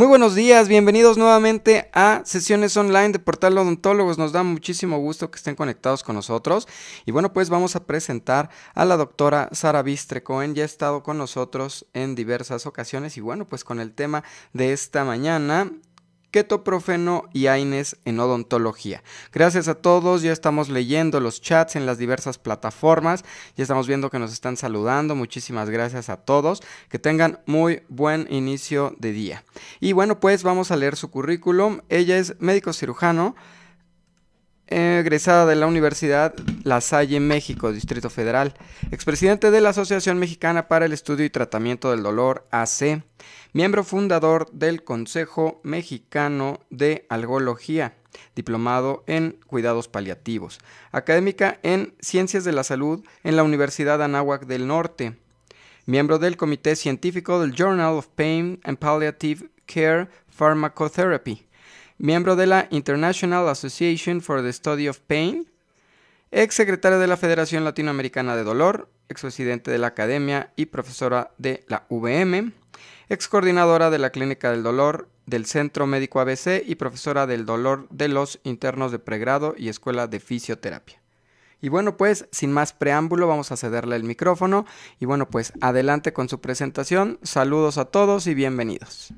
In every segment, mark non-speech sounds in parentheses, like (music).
Muy buenos días, bienvenidos nuevamente a sesiones online de Portal Odontólogos. Nos da muchísimo gusto que estén conectados con nosotros. Y bueno, pues vamos a presentar a la doctora Sara Bistre Cohen. Ya ha estado con nosotros en diversas ocasiones. Y bueno, pues con el tema de esta mañana ketoprofeno y AINES en odontología. Gracias a todos, ya estamos leyendo los chats en las diversas plataformas, ya estamos viendo que nos están saludando, muchísimas gracias a todos, que tengan muy buen inicio de día. Y bueno, pues vamos a leer su currículum, ella es médico cirujano, egresada de la Universidad La Salle, México, Distrito Federal, expresidente de la Asociación Mexicana para el Estudio y Tratamiento del Dolor, AC, miembro fundador del Consejo Mexicano de Algología, diplomado en Cuidados Paliativos, académica en Ciencias de la Salud en la Universidad Anáhuac del Norte, miembro del Comité Científico del Journal of Pain and Palliative Care Pharmacotherapy, miembro de la International Association for the Study of Pain, ex secretaria de la Federación Latinoamericana de Dolor, ex presidente de la Academia y profesora de la VM, ex coordinadora de la Clínica del Dolor del Centro Médico ABC y profesora del dolor de los internos de pregrado y Escuela de Fisioterapia. Y bueno, pues sin más preámbulo vamos a cederle el micrófono y bueno, pues adelante con su presentación. Saludos a todos y bienvenidos.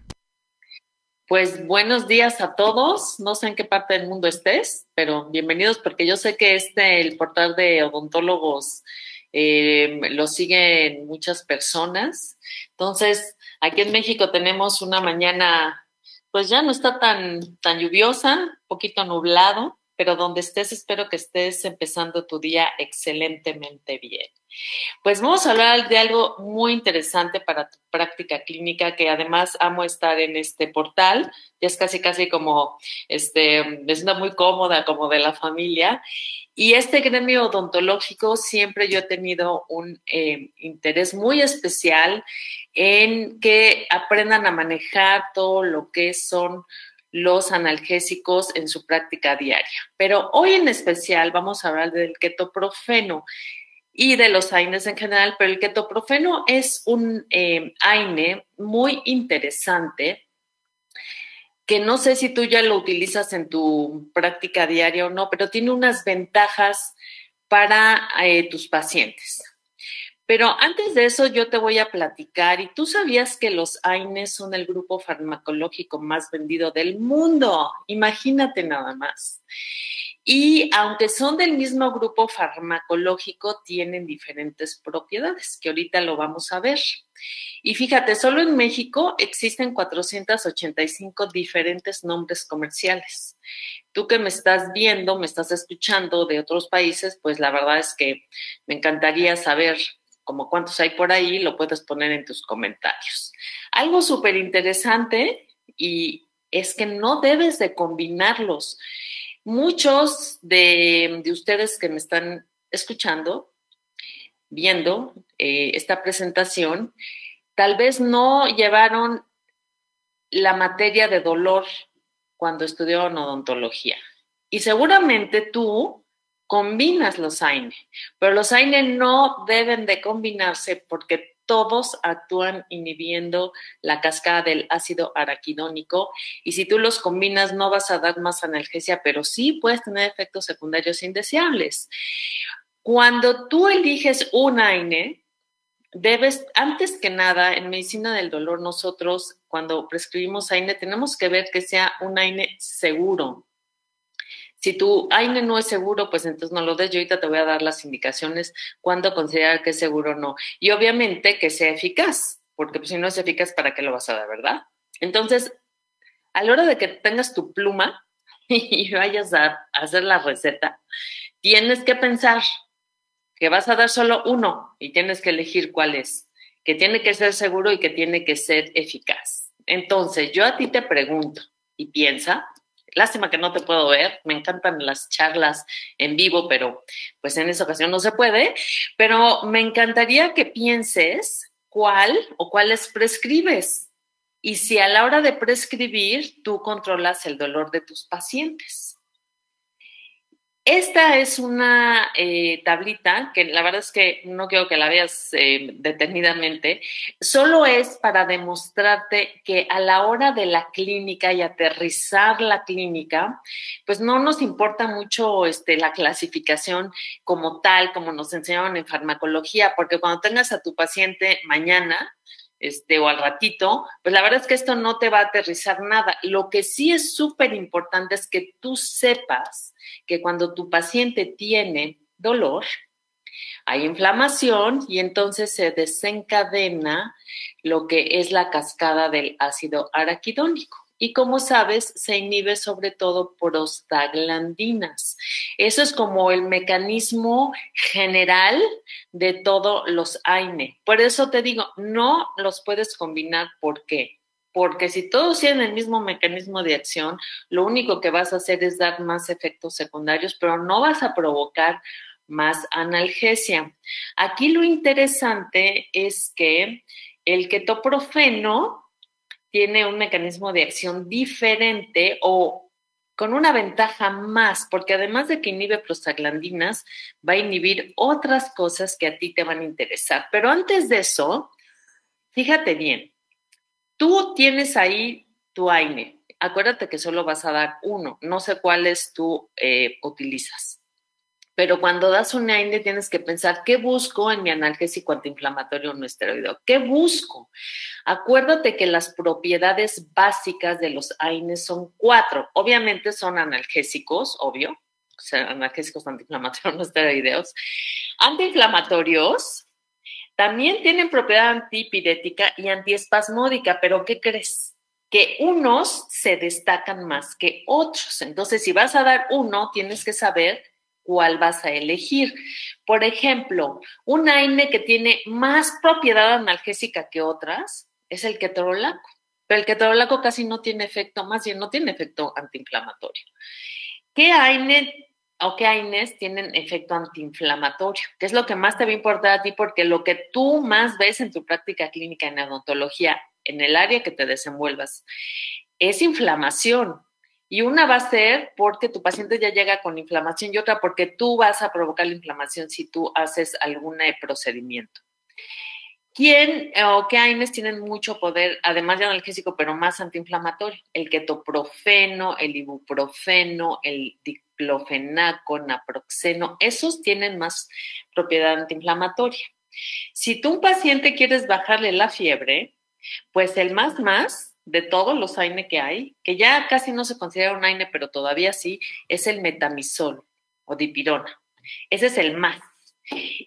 Pues buenos días a todos. No sé en qué parte del mundo estés, pero bienvenidos porque yo sé que este, el portal de odontólogos, eh, lo siguen muchas personas. Entonces, aquí en México tenemos una mañana, pues ya no está tan, tan lluviosa, un poquito nublado, pero donde estés espero que estés empezando tu día excelentemente bien. Pues vamos a hablar de algo muy interesante para tu práctica clínica, que además amo estar en este portal, ya es casi casi como, este, me siento muy cómoda como de la familia. Y este gremio odontológico siempre yo he tenido un eh, interés muy especial en que aprendan a manejar todo lo que son los analgésicos en su práctica diaria. Pero hoy en especial vamos a hablar del ketoprofeno y de los AINES en general, pero el ketoprofeno es un eh, AINE muy interesante que no sé si tú ya lo utilizas en tu práctica diaria o no, pero tiene unas ventajas para eh, tus pacientes. Pero antes de eso yo te voy a platicar y tú sabías que los AINES son el grupo farmacológico más vendido del mundo. Imagínate nada más. Y aunque son del mismo grupo farmacológico, tienen diferentes propiedades, que ahorita lo vamos a ver. Y fíjate, solo en México existen 485 diferentes nombres comerciales. Tú que me estás viendo, me estás escuchando de otros países, pues la verdad es que me encantaría saber como cuántos hay por ahí, lo puedes poner en tus comentarios. Algo súper interesante y es que no debes de combinarlos. Muchos de, ustedes que me están escuchando, viendo eh, esta presentación, tal vez no llevaron la materia de dolor cuando estudiaron odontología. Y seguramente tú combinas los AINE, pero los AINE no deben de combinarse porque todos actúan inhibiendo la cascada del ácido araquidónico y si tú los combinas no vas a dar más analgesia, pero sí puedes tener efectos secundarios indeseables. Cuando tú eliges un AINE, debes, antes que nada, en medicina del dolor, nosotros cuando prescribimos AINE tenemos que ver que sea un AINE seguro, si tu AINE no es seguro, pues entonces no lo des. Yo ahorita te voy a dar las indicaciones cuándo considerar que es seguro o no. Y obviamente que sea eficaz, porque pues, si no es eficaz, ¿para qué lo vas a dar, verdad? Entonces, a la hora de que tengas tu pluma (laughs) y vayas a hacer la receta, tienes que pensar que vas a dar solo uno y tienes que elegir cuál es, que tiene que ser seguro y que tiene que ser eficaz. Entonces, yo a ti te pregunto y piensa, Lástima que no te puedo ver, me encantan las charlas en vivo, pero pues en esa ocasión no se puede, pero me encantaría que pienses cuál o cuáles prescribes y si a la hora de prescribir tú controlas el dolor de tus pacientes. Esta es una eh, tablita que la verdad es que no quiero que la veas eh, detenidamente, solo es para demostrarte que a la hora de la clínica y aterrizar la clínica, pues no nos importa mucho este, la clasificación como tal, como nos enseñaron en farmacología, porque cuando tengas a tu paciente mañana, este, o al ratito, pues la verdad es que esto no te va a aterrizar nada. Lo que sí es súper importante es que tú sepas que cuando tu paciente tiene dolor, hay inflamación y entonces se desencadena lo que es la cascada del ácido araquidónico y como sabes, se inhibe sobre todo prostaglandinas. Eso es como el mecanismo general de todos los AINE. Por eso te digo, no los puedes combinar. ¿Por qué? Porque si todos tienen el mismo mecanismo de acción, lo único que vas a hacer es dar más efectos secundarios, pero no vas a provocar más analgesia. Aquí lo interesante es que el ketoprofeno tiene un mecanismo de acción diferente o con una ventaja más, porque además de que inhibe prostaglandinas, va a inhibir otras cosas que a ti te van a interesar. Pero antes de eso, fíjate bien, tú tienes ahí tu AINE. Acuérdate que solo vas a dar uno, no sé cuáles tú eh, utilizas. Pero cuando das un AINE tienes que pensar, ¿qué busco en mi analgésico antiinflamatorio no esteroideo? ¿Qué busco? Acuérdate que las propiedades básicas de los AINES son cuatro. Obviamente son analgésicos, obvio, o sea, analgésicos antiinflamatorios (laughs) no esteroideos. Antiinflamatorios también tienen propiedad antipirética y antiespasmódica, pero ¿qué crees? Que unos se destacan más que otros. Entonces, si vas a dar uno, tienes que saber cuál vas a elegir. Por ejemplo, un AINE que tiene más propiedad analgésica que otras es el ketorolaco, pero el ketorolaco casi no tiene efecto, más bien no tiene efecto antiinflamatorio. ¿Qué AINE o qué AINES tienen efecto antiinflamatorio? ¿Qué es lo que más te va a importar a ti? Porque lo que tú más ves en tu práctica clínica en odontología, en el área que te desenvuelvas, es inflamación, y una va a ser porque tu paciente ya llega con inflamación y otra porque tú vas a provocar la inflamación si tú haces algún procedimiento. ¿Quién o qué AINES tienen mucho poder, además de analgésico, pero más antiinflamatorio? El ketoprofeno, el ibuprofeno, el diclofenaco, naproxeno, esos tienen más propiedad antiinflamatoria. Si tú un paciente quieres bajarle la fiebre, pues el más más de todos los AINE que hay, que ya casi no se considera un AINE, pero todavía sí, es el metamisol o dipirona. Ese es el más.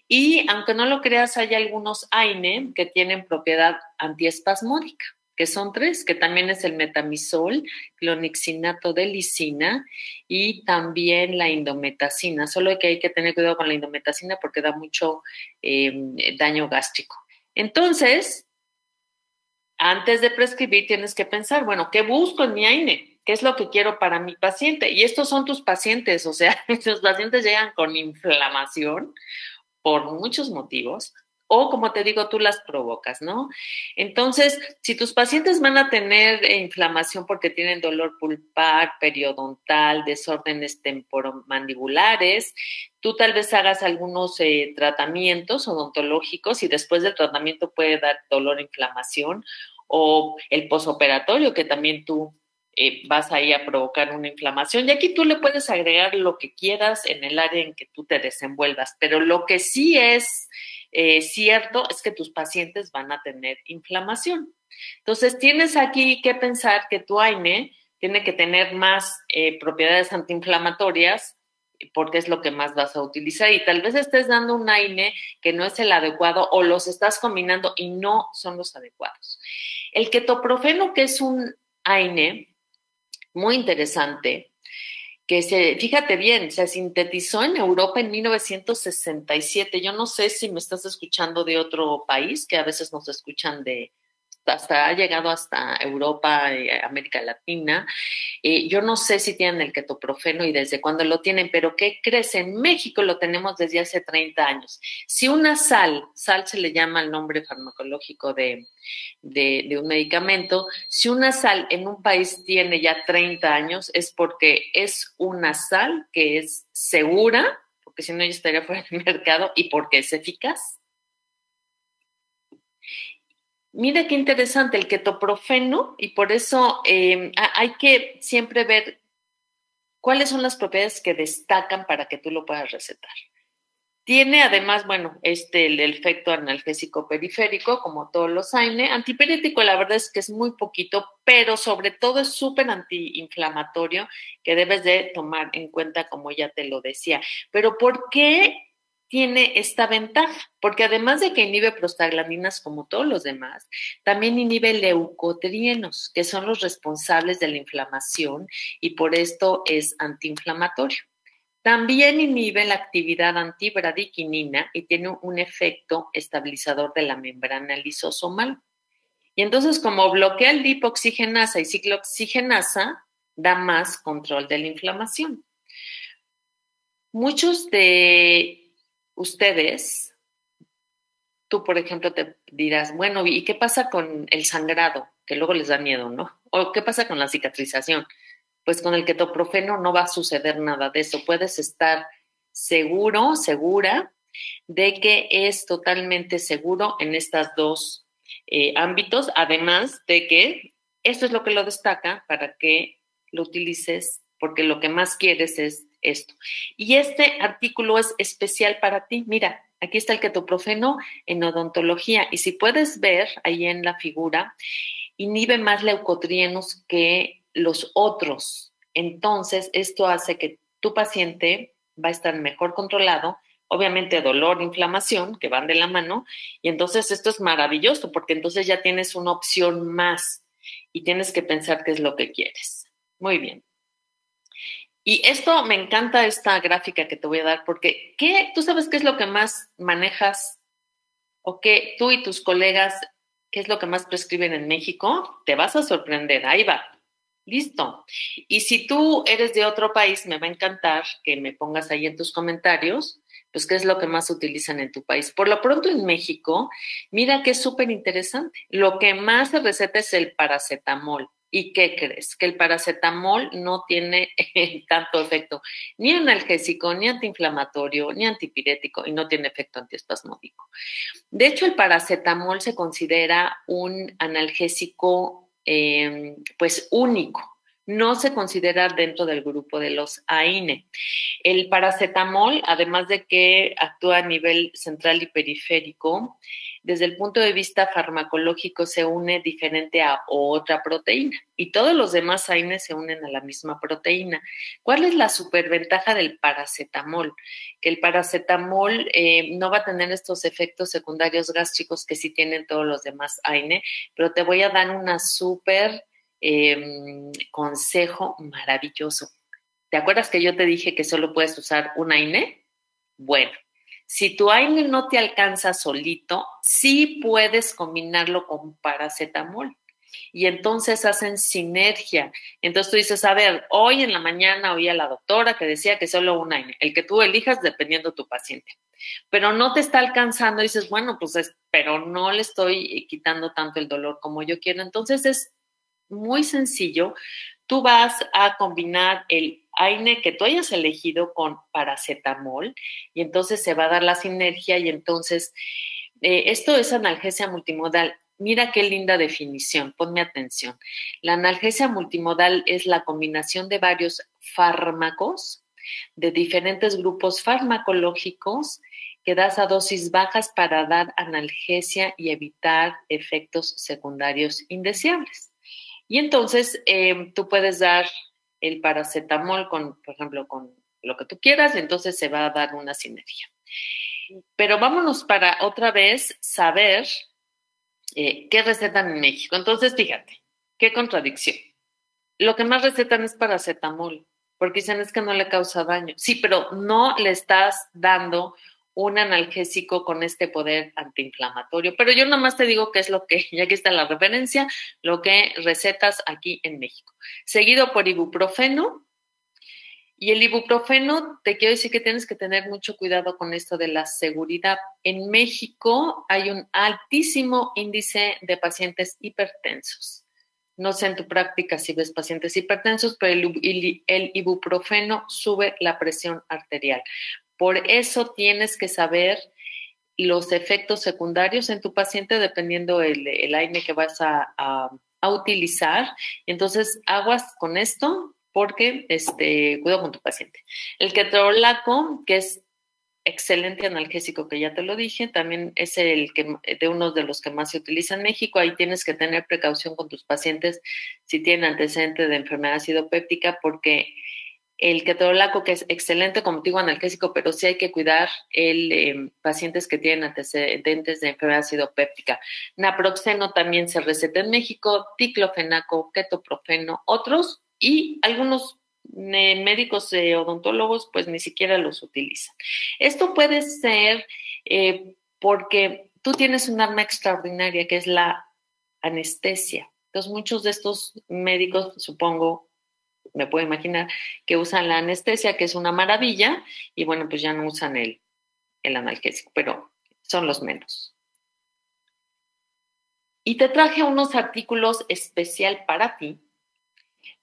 Y aunque no lo creas, hay algunos AINE que tienen propiedad antiespasmódica, que son tres, que también es el metamisol, clonixinato de lisina y también la indometacina. Solo que hay que tener cuidado con la indometacina porque da mucho eh, daño gástrico. Entonces, antes de prescribir tienes que pensar, bueno, ¿qué busco en mi AINE? ¿Qué es lo que quiero para mi paciente? Y estos son tus pacientes, o sea, (laughs) tus pacientes llegan con inflamación por muchos motivos, o como te digo, tú las provocas, ¿no? Entonces, si tus pacientes van a tener inflamación porque tienen dolor pulpar, periodontal, desórdenes temporomandibulares, tú tal vez hagas algunos eh, tratamientos odontológicos y después del tratamiento puede dar dolor inflamación o el posoperatorio que también tú eh, vas ahí a provocar una inflamación. Y aquí tú le puedes agregar lo que quieras en el área en que tú te desenvuelvas, pero lo que sí es eh, cierto es que tus pacientes van a tener inflamación. Entonces, tienes aquí que pensar que tu AINE tiene que tener más eh, propiedades antiinflamatorias porque es lo que más vas a utilizar y tal vez estés dando un AINE que no es el adecuado o los estás combinando y no son los adecuados. El ketoprofeno, que es un AINE muy interesante, que se, fíjate bien, se sintetizó en Europa en 1967. Yo no sé si me estás escuchando de otro país, que a veces nos escuchan de hasta ha llegado hasta Europa, eh, América Latina. Yo no sé si tienen el ketoprofeno y desde cuándo lo tienen, pero ¿qué crees? En México lo tenemos desde hace 30 años. Si una sal, sal se le llama el nombre farmacológico de, de un medicamento, si una sal en un país tiene ya 30 años es porque es una sal que es segura, porque si no ya estaría fuera del (laughs) mercado y porque es eficaz. Mira qué interesante el ketoprofeno y por eso em, hay que siempre ver cuáles son las propiedades que destacan para que tú lo puedas recetar. Tiene además, bueno, este el, efecto analgésico periférico, como todos los AINE. Antipirético, la verdad es que es muy poquito, pero sobre todo es súper antiinflamatorio que debes de tomar en cuenta, como ya te lo decía. Pero ¿por qué tiene esta ventaja, porque además de que inhibe prostaglandinas como todos los demás, también inhibe leucotrienos, que son los responsables de la inflamación y por esto es antiinflamatorio. También inhibe la actividad antibradiquinina y tiene un efecto estabilizador de la membrana lisosomal. Y entonces, como bloquea el lipoxigenasa y ciclooxigenasa, da más control de la inflamación. Muchos de ustedes, tú, por ejemplo, te dirás, bueno, ¿y qué pasa con el sangrado? Que luego les da miedo, ¿no? ¿O qué pasa con la cicatrización? Pues con el ketoprofeno no va a suceder nada de eso. Puedes estar seguro, segura de que es totalmente seguro en estos dos eh, ámbitos, además de que esto es lo que lo destaca para que lo utilices, porque lo que más quieres es esto. Y este artículo es especial para ti. Mira, aquí está el ketoprofeno en odontología y si puedes ver ahí en la figura, inhibe más leucotrienos que los otros. Entonces, esto hace que tu paciente va a estar mejor controlado, obviamente dolor, inflamación, que van de la mano, y entonces esto es maravilloso porque entonces ya tienes una opción más y tienes que pensar qué es lo que quieres. Muy bien. Y esto me encanta esta gráfica que te voy a dar porque ¿qué, tú sabes qué es lo que más manejas o qué tú y tus colegas, qué es lo que más prescriben en México, te vas a sorprender. Ahí va. Listo. Y si tú eres de otro país, me va a encantar que me pongas ahí en tus comentarios, pues qué es lo que más utilizan en tu país. Por lo pronto en México, mira que es súper interesante. Lo que más se receta es el paracetamol. ¿Y qué crees? Que el paracetamol no tiene (laughs) tanto efecto ni analgésico, ni antiinflamatorio, ni antipirético y no tiene efecto antiespasmódico. De hecho, el paracetamol se considera un analgésico em, pues único no se considera dentro del grupo de los AINE. El paracetamol, además de que actúa a nivel central y periférico, desde el punto de vista farmacológico se une diferente a otra proteína y todos los demás AINE se unen a la misma proteína. ¿Cuál es la superventaja del paracetamol? Que el paracetamol eh, no va a tener estos efectos secundarios gástricos que sí tienen todos los demás AINE, pero te voy a dar una super em, consejo maravilloso. ¿Te acuerdas que yo te dije que solo puedes usar un AINE? Bueno, si tu AINE no te alcanza solito, sí puedes combinarlo con paracetamol. Y entonces hacen sinergia. Entonces tú dices, a ver, hoy en la mañana oí a la doctora que decía que solo un AINE, el que tú elijas dependiendo de tu paciente. Pero no te está alcanzando, dices, bueno, pues es, pero no le estoy quitando tanto el dolor como yo quiero. Entonces es muy sencillo. Tú vas a combinar el AINE que tú hayas elegido con paracetamol y entonces se va a dar la sinergia y entonces eh, esto es analgesia multimodal. Mira qué linda definición, ponme atención. La analgesia multimodal es la combinación de varios fármacos de diferentes grupos farmacológicos que das a dosis bajas para dar analgesia y evitar efectos secundarios indeseables. Y entonces eh, tú puedes dar el paracetamol con, por ejemplo, con lo que tú quieras, entonces se va a dar una sinergia. Pero vámonos para otra vez saber eh, qué recetan en México. Entonces, fíjate, qué contradicción. Lo que más recetan es paracetamol, porque dicen es que no le causa daño. Sí, pero no le estás dando un analgésico con este poder antiinflamatorio. Pero yo nomás te digo que es lo que, (laughs) ya que está la referencia, lo que recetas aquí en México. Seguido por ibuprofeno. Y el ibuprofeno, te quiero decir que tienes que tener mucho cuidado con esto de la seguridad. En México hay un altísimo índice de pacientes hipertensos. No sé en tu práctica si ves pacientes hipertensos, pero el, el ibuprofeno sube la presión arterial. Por eso tienes que saber los efectos secundarios en tu paciente dependiendo el, el AINE que vas a, utilizar. Entonces, aguas con esto porque este, cuido con tu paciente. El ketorolaco, que es excelente analgésico que ya te lo dije, también es el que de uno de los que más se utiliza en México. Ahí tienes que tener precaución con tus pacientes si tienen antecedente de enfermedad acidopéptica porque el ketorolaco, que es excelente como digo analgésico, pero sí hay que cuidar el eh, pacientes que tienen antecedentes de enfermedad acidopéptica. Naproxeno también se receta en México, ticlofenaco, ketoprofeno, otros y algunos médicos eh, odontólogos pues ni siquiera los utilizan. Esto puede ser eh, porque tú tienes un arma extraordinaria que es la anestesia. Entonces muchos de estos médicos, supongo, me puedo imaginar, que usan la anestesia, que es una maravilla, y bueno, pues ya no usan el, el analgésico, pero son los menos. Y te traje unos artículos especial para ti.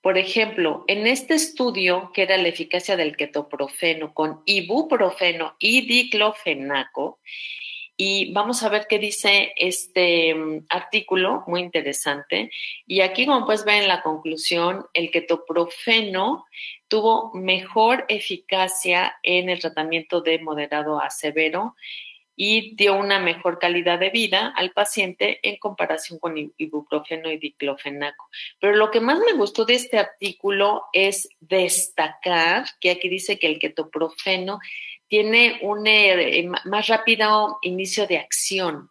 Por ejemplo, en este estudio, que era la eficacia del ketoprofeno con ibuprofeno y diclofenaco, y vamos a ver qué dice este mm, artículo, muy interesante. Y aquí, como puedes ver en la conclusión, el ketoprofeno tuvo mejor eficacia en el tratamiento de moderado a severo y dio una mejor calidad de vida al paciente en comparación con ibuprofeno y diclofenaco. Pero lo que más me gustó de este artículo es destacar que aquí dice que el ketoprofeno tiene un eh, más rápido inicio de acción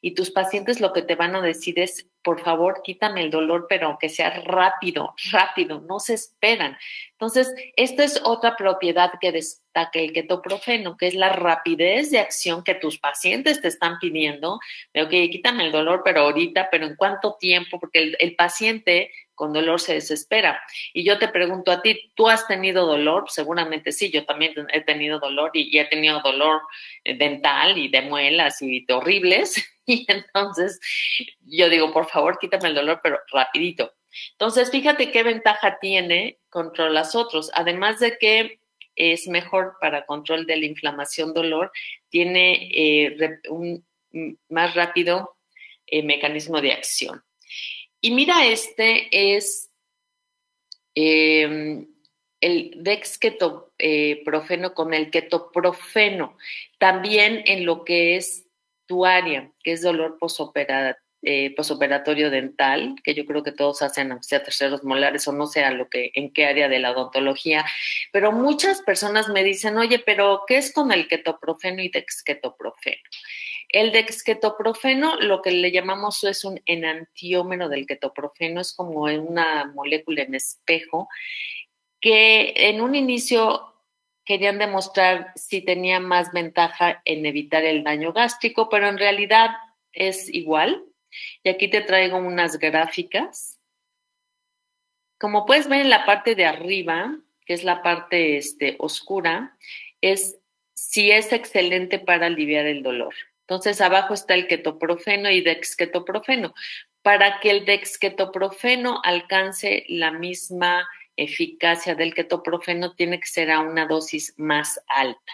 y tus pacientes lo que te van a decir es, por favor, quítame el dolor, pero aunque sea rápido, rápido, no se esperan. Entonces, esta es otra propiedad que destaca el ketoprofeno, que es la rapidez de acción que tus pacientes te están pidiendo. De, ok, quítame el dolor, pero ahorita, pero en cuánto tiempo, porque el, paciente con dolor se desespera. Y yo te pregunto a ti, ¿tú has tenido dolor? Seguramente sí, yo también he tenido dolor y, he tenido dolor eh, dental y de muelas y de horribles. (laughs) Y entonces yo digo, por favor, quítame el dolor, pero rapidito. Entonces, fíjate qué ventaja tiene contra las otros. Además de que es mejor para control de la inflamación dolor, tiene eh, un más rápido eh, mecanismo de acción. Y mira, este es em, el dexketoprofeno eh, con el ketoprofeno, también en lo que es tu área, que es dolor eh, posoperatorio dental, que yo creo que todos hacen, aunque sea terceros molares o no sea lo que, en qué área de la odontología, pero muchas personas me dicen, oye, pero ¿qué es con el ketoprofeno y dexketoprofeno? El dexketoprofeno, lo que le llamamos es un enantiómero del ketoprofeno, es como una molécula en espejo que en un inicio querían demostrar si tenía más ventaja en evitar el daño gástrico, pero en realidad es igual. Y aquí te traigo unas gráficas. Como puedes ver en la parte de arriba, que es la parte este, oscura, es si es excelente para aliviar el dolor. Entonces, abajo está el ketoprofeno y dexketoprofeno. Para que el dexketoprofeno alcance la misma eficacia del ketoprofeno, tiene que ser a una dosis más alta.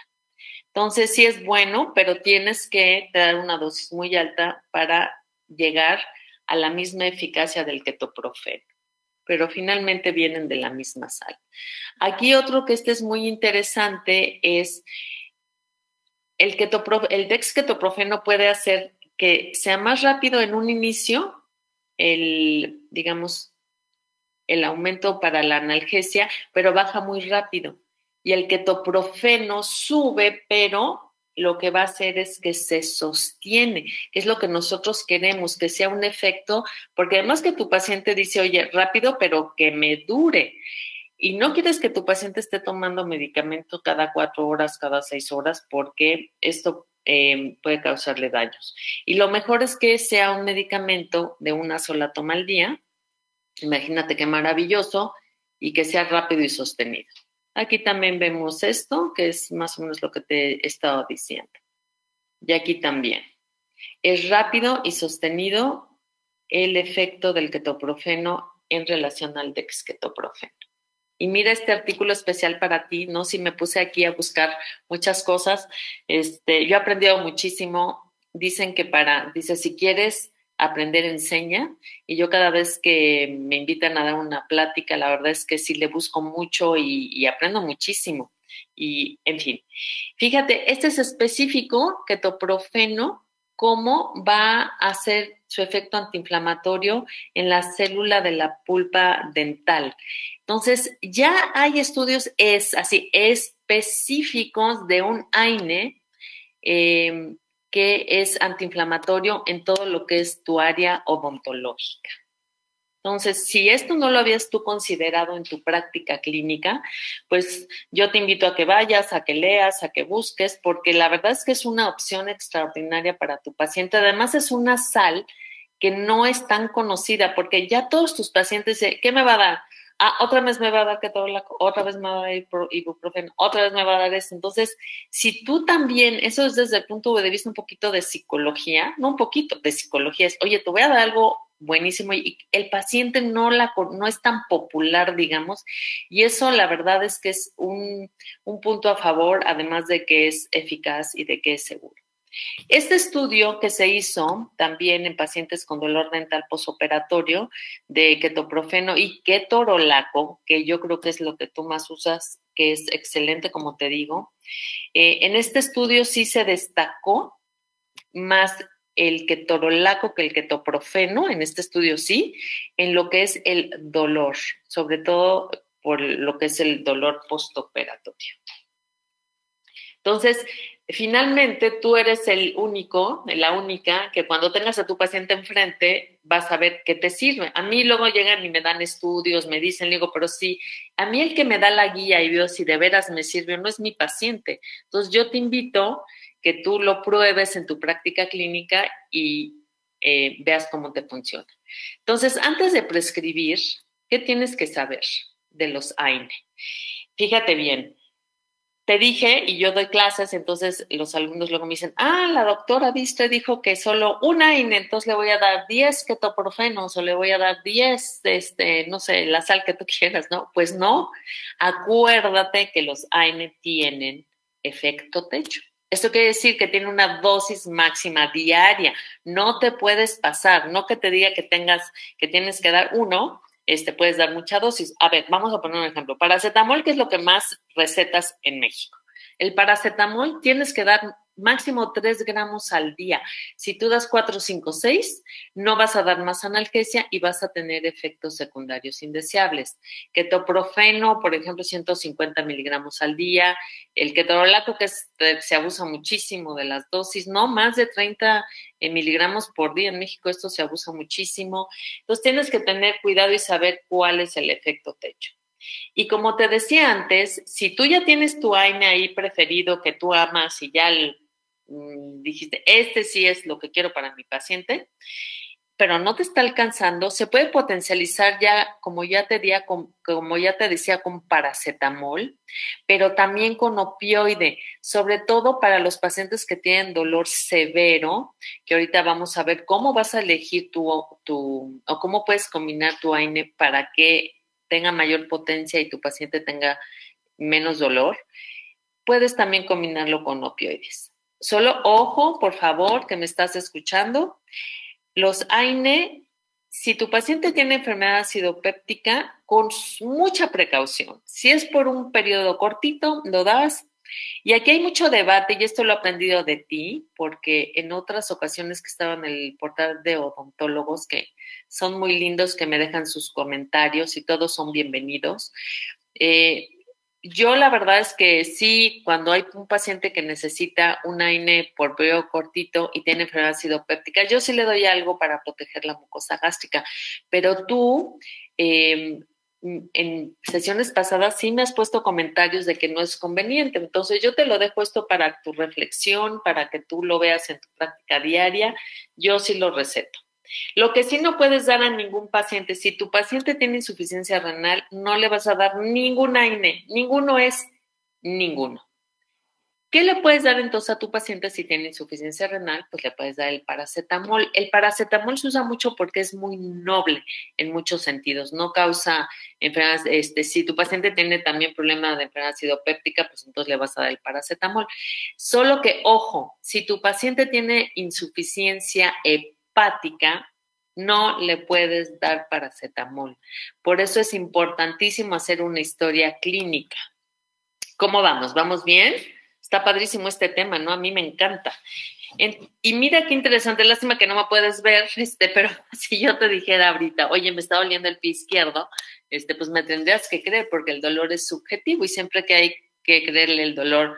Entonces, sí es bueno, pero tienes que dar una dosis muy alta para llegar a la misma eficacia del ketoprofeno. Pero finalmente vienen de la misma sal. Aquí otro que este es muy interesante es el, el dexketoprofeno puede hacer que sea más rápido en un inicio el, digamos, el aumento para la analgesia, pero baja muy rápido. Y el ketoprofeno sube, pero lo que va a hacer es que se sostiene, que es lo que nosotros queremos, que sea un efecto, porque además que tu paciente dice, oye, rápido, pero que me dure. y no quieres que tu paciente esté tomando medicamento cada cuatro horas, cada seis horas, porque esto eh, puede causarle daños. Y lo mejor es que sea un medicamento de una sola toma al día. Imagínate qué maravilloso y que sea rápido y sostenido. Aquí también vemos esto, que es más o menos lo que te he estado diciendo. Y aquí también. Es rápido y sostenido el efecto del ketoprofeno en relación al dexketoprofeno. Y mira este artículo especial para ti, ¿no? Si me puse aquí a buscar muchas cosas, este, yo he aprendido muchísimo. Dicen que para, dice, si quieres aprender, enseña. Y yo cada vez que me invitan a dar una plática, la verdad es que sí le busco mucho y, aprendo muchísimo. Y, en fin, fíjate, este es específico, ketoprofeno, cómo va a hacer su efecto antiinflamatorio en la célula de la pulpa dental. Entonces, ya hay estudios es, así específicos de un AINE em, que es antiinflamatorio en todo lo que es tu área odontológica. Entonces, si esto no lo habías tú considerado en tu práctica clínica, pues yo te invito a que vayas, a que leas, a que busques, porque la verdad es que es una opción extraordinaria para tu paciente. Además, es una sal que no es tan conocida, porque ya todos tus pacientes ¿qué me va a dar? Ah, otra vez me va a dar ketorolaco, otra vez me va a dar ibuprofeno, otra vez me va a dar eso. Entonces, si tú también, eso es desde el punto de vista un poquito de psicología, no un poquito de psicología, es, oye, te voy a dar algo buenísimo y el paciente no, la, no es tan popular, digamos, y eso la verdad es que es un, un punto a favor, además de que es eficaz y de que es seguro. Este estudio que se hizo también en pacientes con dolor dental posoperatorio de ketoprofeno y ketorolaco, que yo creo que es lo que tú más usas, que es excelente, como te digo, eh, en este estudio sí se destacó más el ketorolaco que el ketoprofeno, en este estudio sí, en lo que es el dolor, sobre todo por lo que es el dolor postoperatorio. Entonces, finalmente tú eres el único, la única, que cuando tengas a tu paciente enfrente vas a ver qué te sirve. A mí luego llegan y me dan estudios, me dicen, digo, pero sí, a mí el que me da la guía y veo si de veras me sirve o no es mi paciente. Entonces yo te invito que tú lo pruebes en tu práctica clínica y eh, veas cómo te funciona. Entonces, antes de prescribir, ¿qué tienes que saber de los AINE? Fíjate bien, te dije, y yo doy clases, entonces los alumnos luego me dicen, ah, la doctora Viste dijo que solo un AINE, entonces le voy a dar 10 ketoprofenos o le voy a dar 10, este, no sé, la sal que tú (laughs) quieras, ¿no? Pues no, acuérdate que los AINE tienen efecto techo. Esto quiere decir que tiene una dosis máxima diaria. No te puedes pasar, no que te diga que tengas, que tienes que dar uno, este, puedes dar mucha dosis. A ver, vamos a poner un ejemplo. Paracetamol, que es lo que más recetas en México. El paracetamol tienes que dar máximo 3 gramos al día. Si tú das 4, 5, 6, no vas a dar más analgesia y vas a tener efectos secundarios indeseables. Ketoprofeno, por ejemplo, 150 miligramos al día. El ketorolaco, que se abusa muchísimo de las dosis, no más de 30 eh, miligramos por día. En México esto se abusa muchísimo. Entonces tienes que tener cuidado y saber cuál es el efecto techo. Y como te decía antes, si tú ya tienes tu AINE ahí preferido que tú amas y ya mm, dijiste, este sí es lo que quiero para mi paciente, pero no te está alcanzando, se puede potencializar ya, como ya te, decía, como ya te decía, con paracetamol, pero también con opioide, sobre todo para los pacientes que tienen dolor severo, que ahorita vamos a ver cómo vas a elegir tu, tu o cómo puedes combinar tu AINE para que tenga mayor potencia y tu paciente tenga menos dolor, puedes también combinarlo con opioides. Solo ojo, por favor, que me estás escuchando. Los AINE, si tu paciente tiene enfermedad acidopéptica, con mucha precaución. Si es por un periodo cortito, lo das. Y aquí hay mucho debate, y esto lo he aprendido de ti, porque en otras ocasiones que estaba en el portal de odontólogos, que son muy lindos, que me dejan sus comentarios y todos son bienvenidos. Eh, yo la verdad es que sí, cuando hay un paciente que necesita un AINE por periodo cortito y tiene enfermedad acidopéptica, yo sí le doy algo para proteger la mucosa gástrica, pero tú... Eh, en sesiones pasadas sí me has puesto comentarios de que no es conveniente. Entonces yo te lo dejo esto para tu reflexión, para que tú lo veas en tu práctica diaria. Yo sí lo receto. Lo que sí no puedes dar a ningún paciente, si tu paciente tiene insuficiencia renal, no le vas a dar ningún AINE. Ninguno es ninguno. ¿Qué le puedes dar entonces a tu paciente si tiene insuficiencia renal? Pues le puedes dar el paracetamol. El paracetamol se usa mucho porque es muy noble en muchos sentidos. No causa enfermedades. Este, si tu paciente tiene también problema de enfermedad acidopéptica, pues entonces le vas a dar el paracetamol. Solo que, ojo, si tu paciente tiene insuficiencia hepática, no le puedes dar paracetamol. Por eso es importantísimo hacer una historia clínica. ¿Cómo vamos? ¿Vamos bien? Está padrísimo este tema, ¿no? A mí me encanta. y mira qué interesante, lástima que no me puedes ver, (laughs) este, pero (laughs) si yo te dijera ahorita, oye, me está doliendo el pie izquierdo, este, pues me tendrías que creer porque el dolor es subjetivo y siempre que hay que creerle el dolor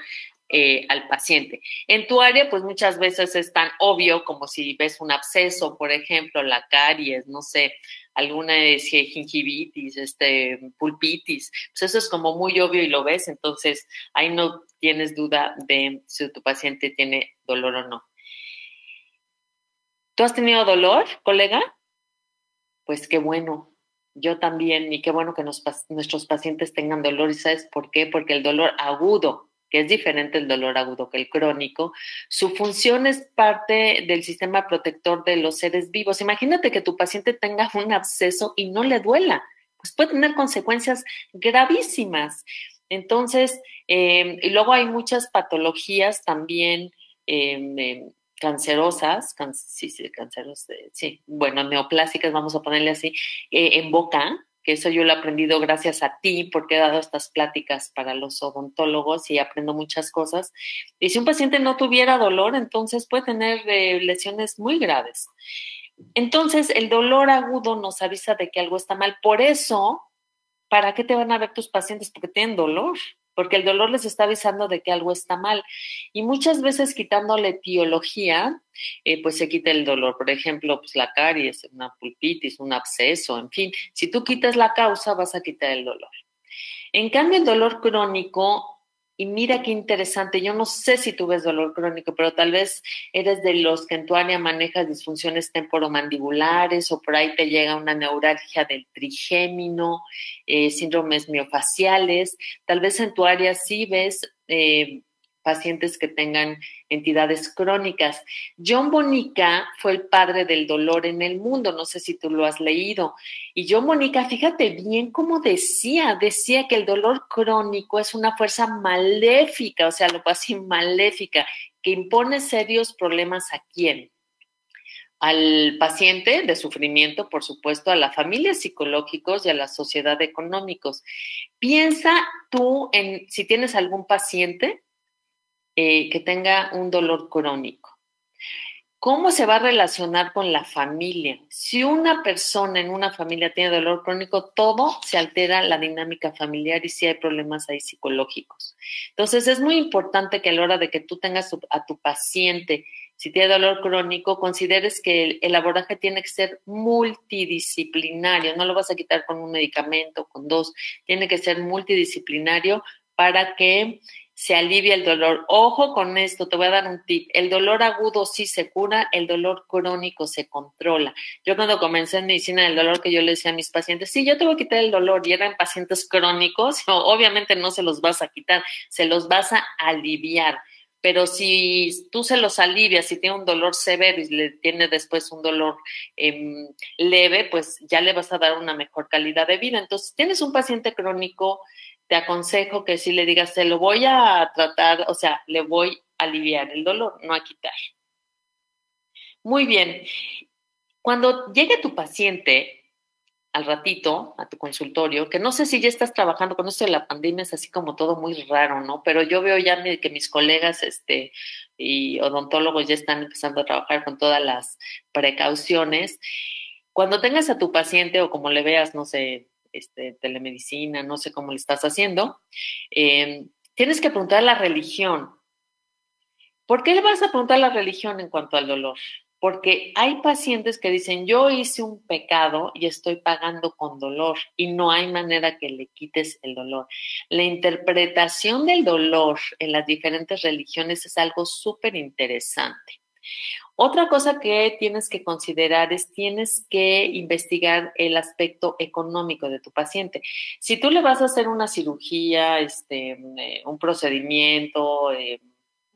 eh, al paciente. En tu área, pues muchas veces es tan obvio como si ves un absceso, por ejemplo, la caries, no sé, alguna gingivitis, este, pulpitis, pues eso es como muy obvio y lo ves, entonces ahí no tienes duda de si tu paciente tiene dolor o no. ¿Tú has tenido dolor, colega? Pues qué bueno. Yo también, y qué bueno que nuestros pacientes tengan dolor. ¿Y sabes por qué? Porque el dolor agudo que es diferente el dolor agudo que el crónico, su función es parte del sistema protector de los seres vivos. Imagínate que tu paciente tenga un absceso y no le duela, pues puede tener consecuencias gravísimas. Entonces, em, y luego hay muchas patologías también em, em, cancerosas, sí, sí, cancerosas, sí, bueno, neoplásicas, vamos a ponerle así, eh, en boca, que eso yo lo he aprendido gracias a ti, porque he dado estas pláticas para los odontólogos y aprendo muchas cosas. Y si un paciente no tuviera dolor, entonces puede tener eh, lesiones muy graves. Entonces, el dolor agudo nos avisa de que algo está mal. Por eso, ¿para qué te van a ver tus pacientes? Porque tienen dolor porque el dolor les está avisando de que algo está mal. Y muchas veces quitándole etiología, eh, pues se quita el dolor. Por ejemplo, pues la caries, una pulpitis, un absceso, en fin, si tú quitas la causa, vas a quitar el dolor. En cambio, el dolor crónico y mira qué interesante, yo no sé si tú ves dolor crónico, pero tal vez eres de los que en tu área manejas disfunciones temporomandibulares o por ahí te llega una neuralgia del trigémino, eh, síndromes miofaciales. Tal vez en tu área sí ves eh, pacientes que tengan entidades crónicas. John Bonica fue el padre del dolor en el mundo, no sé si tú lo has leído. Y John Bonica, fíjate bien cómo decía, decía que el dolor crónico es una fuerza maléfica, o sea, lo así maléfica, que impone serios problemas a quién? Al paciente de sufrimiento, por supuesto, a la familia psicológicos y a la sociedad económicos. Piensa tú en si tienes algún paciente eh, que tenga un dolor crónico. ¿Cómo se va a relacionar con la familia? Si una persona en una familia tiene dolor crónico, todo se altera la dinámica familiar y si hay problemas ahí psicológicos. Entonces es muy importante que a la hora de que tú tengas a tu paciente, si tiene dolor crónico, consideres que el, el abordaje tiene que ser multidisciplinario. No lo vas a quitar con un medicamento, con dos. Tiene que ser multidisciplinario para que se alivia el dolor. Ojo con esto, te voy a dar un tip. El dolor agudo sí se cura, el dolor crónico se controla. Yo cuando comencé en medicina del dolor que yo le decía a mis pacientes, sí, yo te voy a quitar el dolor y eran pacientes crónicos, (laughs) obviamente no se los vas a quitar, se los vas a aliviar. Pero si tú se los alivias, si tiene un dolor severo y le tiene después un dolor em, leve, pues ya le vas a dar una mejor calidad de vida. Entonces, tienes un paciente crónico, te aconsejo que si le digas, se lo voy a tratar, o sea, le voy a aliviar el dolor, no a quitar. Muy bien. Cuando llegue tu paciente al ratito a tu consultorio, que no sé si ya estás trabajando con esto de la pandemia, es así como todo muy raro, ¿no? Pero yo veo ya que mis colegas este, y odontólogos ya están empezando a trabajar con todas las precauciones. Cuando tengas a tu paciente o como le veas, no sé, este, telemedicina, no sé cómo le estás haciendo, em, tienes que preguntar la religión. ¿Por qué le vas a preguntar la religión en cuanto al dolor? porque hay pacientes que dicen, yo hice un pecado y estoy pagando con dolor y no hay manera que le quites el dolor. La interpretación del dolor en las diferentes religiones es algo súper interesante. Otra cosa que tienes que considerar es tienes que investigar el aspecto económico de tu paciente. Si tú le vas a hacer una cirugía, este, eh, un procedimiento, eh,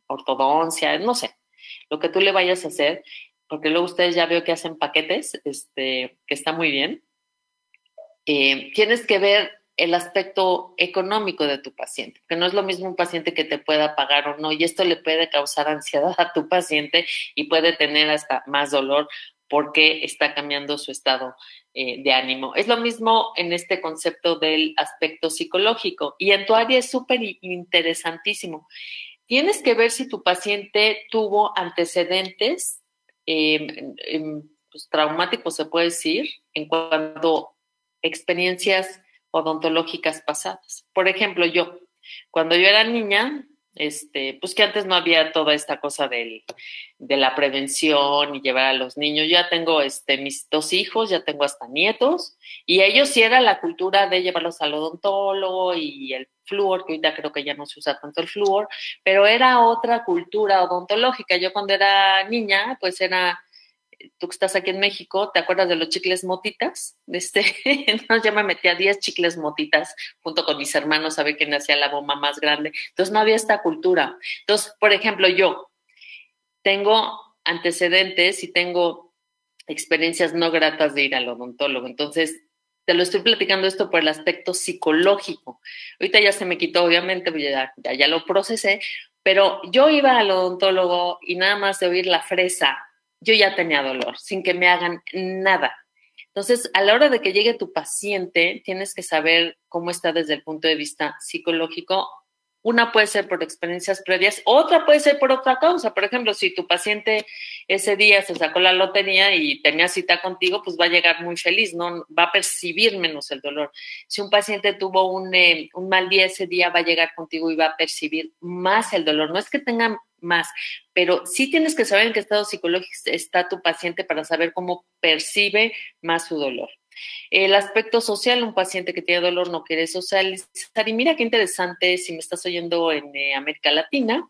ortodoncia, no sé, lo que tú le vayas a hacer, porque luego ustedes ya veo que hacen paquetes, este, que está muy bien. Eh, tienes que ver el aspecto económico de tu paciente, que no es lo mismo un paciente que te pueda pagar o no, y esto le puede causar ansiedad a tu paciente y puede tener hasta más dolor porque está cambiando su estado eh, de ánimo. Es lo mismo en este concepto del aspecto psicológico y en tu área es súper interesantísimo. Tienes que ver si tu paciente tuvo antecedentes Em, pues, traumático, se puede decir, en cuanto a experiencias odontológicas pasadas. Por ejemplo, yo, cuando yo era niña, este, pues que antes no había toda esta cosa del, de la prevención y llevar a los niños. Ya tengo este, mis dos hijos, ya tengo hasta nietos, y ellos sí era la cultura de llevarlos al odontólogo y el flúor, que ahorita creo que ya no se usa tanto el flúor, pero era otra cultura odontológica. Yo cuando era niña, pues era tú que estás aquí en México, ¿te acuerdas de los chicles motitas? (laughs) Este, me metía 10 chicles motitas junto con mis hermanos a ver quién hacía la bomba más grande. Entonces no había esta cultura. Entonces, por ejemplo, yo tengo antecedentes y tengo experiencias no gratas de ir al odontólogo. Entonces, te lo estoy platicando esto por el aspecto psicológico. Ahorita ya se me quitó, obviamente, ya, ya, ya lo procesé, pero yo iba al odontólogo y nada más de oír la fresa yo ya tenía dolor, sin que me hagan nada. Entonces, a la hora de que llegue tu paciente, tienes que saber cómo está desde el punto de vista psicológico una puede ser por experiencias previas, otra puede ser por otra causa. Por ejemplo, si tu paciente ese día se sacó la lotería y tenía cita contigo, pues va a llegar muy feliz, no va a percibir menos el dolor. Si un paciente tuvo un, eh, mal día ese día, va a llegar contigo y va a percibir más el dolor. No es que tenga más, pero sí tienes que saber en qué estado psicológico está tu paciente para saber cómo percibe más su dolor. El aspecto social, un paciente que tiene dolor no quiere socializar. Y mira qué interesante si me estás oyendo en eh, América Latina,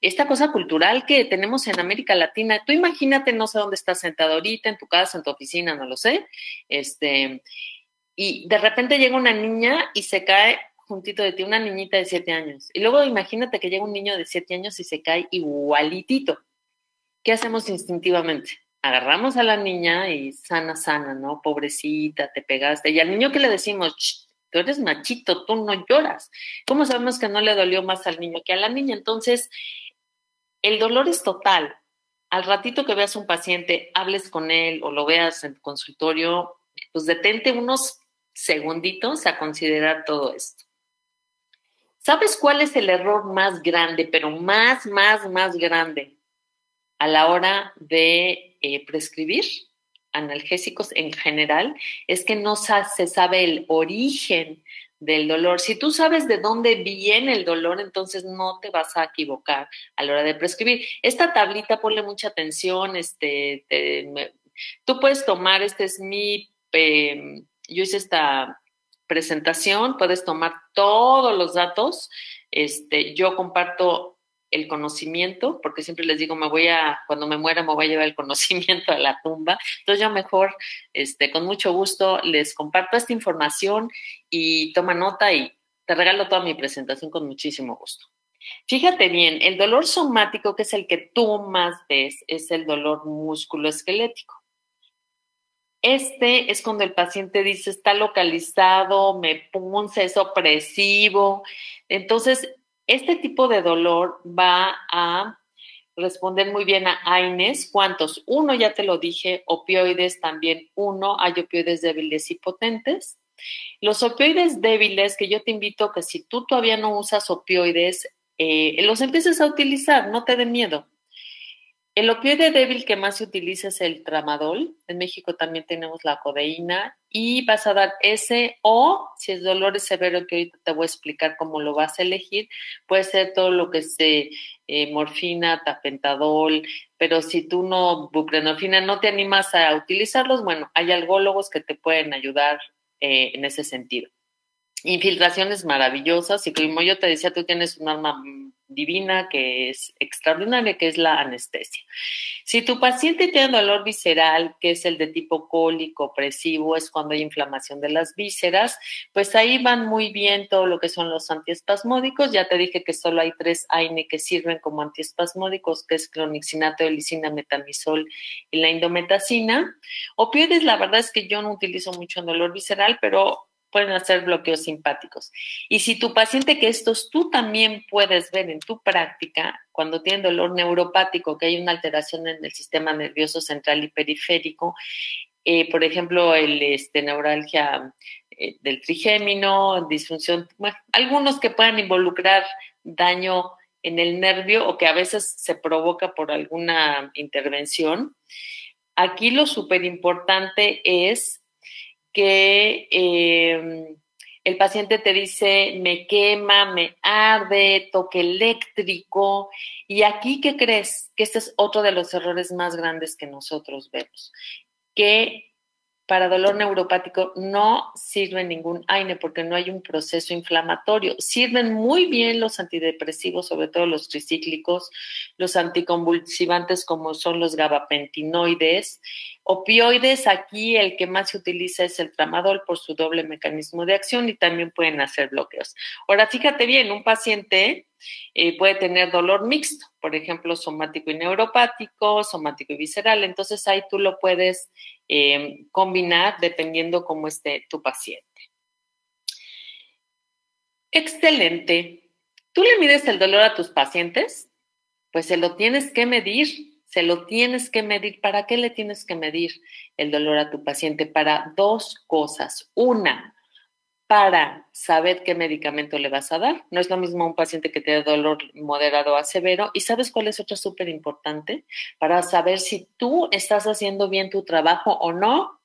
esta cosa cultural que tenemos en América Latina. Tú imagínate, no sé dónde estás sentado ahorita, en tu casa, en tu oficina, no lo sé. Este, y de repente llega una niña y se cae juntito de ti, una niñita de siete años. Y luego imagínate que llega un niño de siete años y se cae igualitito. ¿Qué hacemos instintivamente? agarramos a la niña y sana, sana, ¿no? Pobrecita, te pegaste. Y al niño que le decimos, tú eres machito, tú no lloras. ¿Cómo sabemos que no le dolió más al niño que a la niña? Entonces, el dolor es total. Al ratito que veas un paciente, hables con él o lo veas en el consultorio, pues detente unos segunditos a considerar todo esto. ¿Sabes cuál es el error más grande, pero más, más, más grande a la hora de eh, prescribir analgésicos en general es que no se sabe el origen del dolor. Si tú sabes de dónde viene el dolor, entonces no te vas a equivocar a la hora de prescribir. Esta tablita, ponle mucha atención, este, tú puedes tomar, este es mi, em, yo hice esta presentación, puedes tomar todos los datos, este, yo comparto el conocimiento, porque siempre les digo, me voy a, cuando me muera, me voy a llevar el (laughs) conocimiento a la tumba. Entonces yo mejor, este, con mucho gusto, les comparto esta información y toma nota y te regalo toda mi presentación con muchísimo gusto. Fíjate bien, el dolor somático, que es el que tú más ves, es el dolor musculoesquelético. Este es cuando el paciente dice está localizado, me punce, es opresivo. Entonces, este tipo de dolor va a responder muy bien a AINES. ¿Cuántos? Uno, ya te lo dije, opioides también uno, hay opioides débiles y potentes. Los opioides débiles, que yo te invito que si tú todavía no usas opioides, eh, los empieces a utilizar, no te dé miedo. El opioide débil que más se utiliza es el tramadol. En México también tenemos la codeína y vas a dar ese o si es dolor severo que ahorita te voy a explicar cómo lo vas a elegir, puede ser todo lo que se eh, morfina, tapentadol, pero si tú no, buprenorfina, no te animas a utilizarlos, bueno, hay algólogos que te pueden ayudar eh, en ese sentido. Infiltraciones maravillosas y como yo te decía, tú tienes un arma divina que es extraordinaria, que es la anestesia. Si tu paciente tiene dolor visceral, que es el de tipo cólico, opresivo, es cuando hay inflamación de las vísceras, pues ahí van muy bien todo lo que son los antiespasmódicos. Ya te dije que solo hay tres AINE que sirven como antiespasmódicos, que es clonixinato, helicina, metamisol y la indometacina. Opioides, la verdad es que yo no utilizo mucho en dolor visceral, pero pueden hacer bloqueos simpáticos. Y si tu paciente, que estos tú también puedes ver en tu práctica, cuando tiene dolor neuropático, que hay una alteración en el sistema nervioso central y periférico, eh, por ejemplo, el este, neuralgia eh, del trigémino, disfunción, algunos que puedan involucrar daño en el nervio o que a veces se provoca por alguna intervención. Aquí lo súper importante es que em, el paciente te dice, me quema, me arde, toque eléctrico. Y aquí, ¿qué crees? Que este es otro de los errores más grandes que nosotros vemos. Que para dolor neuropático no sirve ningún AINE porque no hay un proceso inflamatorio. Sirven muy bien los antidepresivos, sobre todo los tricíclicos, los anticonvulsivantes como son los gabapentinoides. Opioides, aquí el que más se utiliza es el tramadol por su doble mecanismo de acción y también pueden hacer bloqueos. Ahora, fíjate bien, un paciente eh, puede tener dolor mixto, por ejemplo, somático y neuropático, somático y visceral. Entonces ahí tú lo puedes eh, combinar dependiendo cómo esté tu paciente. Excelente. ¿Tú le mides el dolor a tus pacientes? Pues se lo tienes que medir, se lo tienes que medir. ¿Para qué le tienes que medir el dolor a tu paciente? Para dos cosas. Una, para saber qué medicamento le vas a dar. No es lo mismo un paciente que tiene dolor moderado a severo. ¿Y sabes cuál es otra súper importante? Para saber si tú estás haciendo bien tu trabajo o no.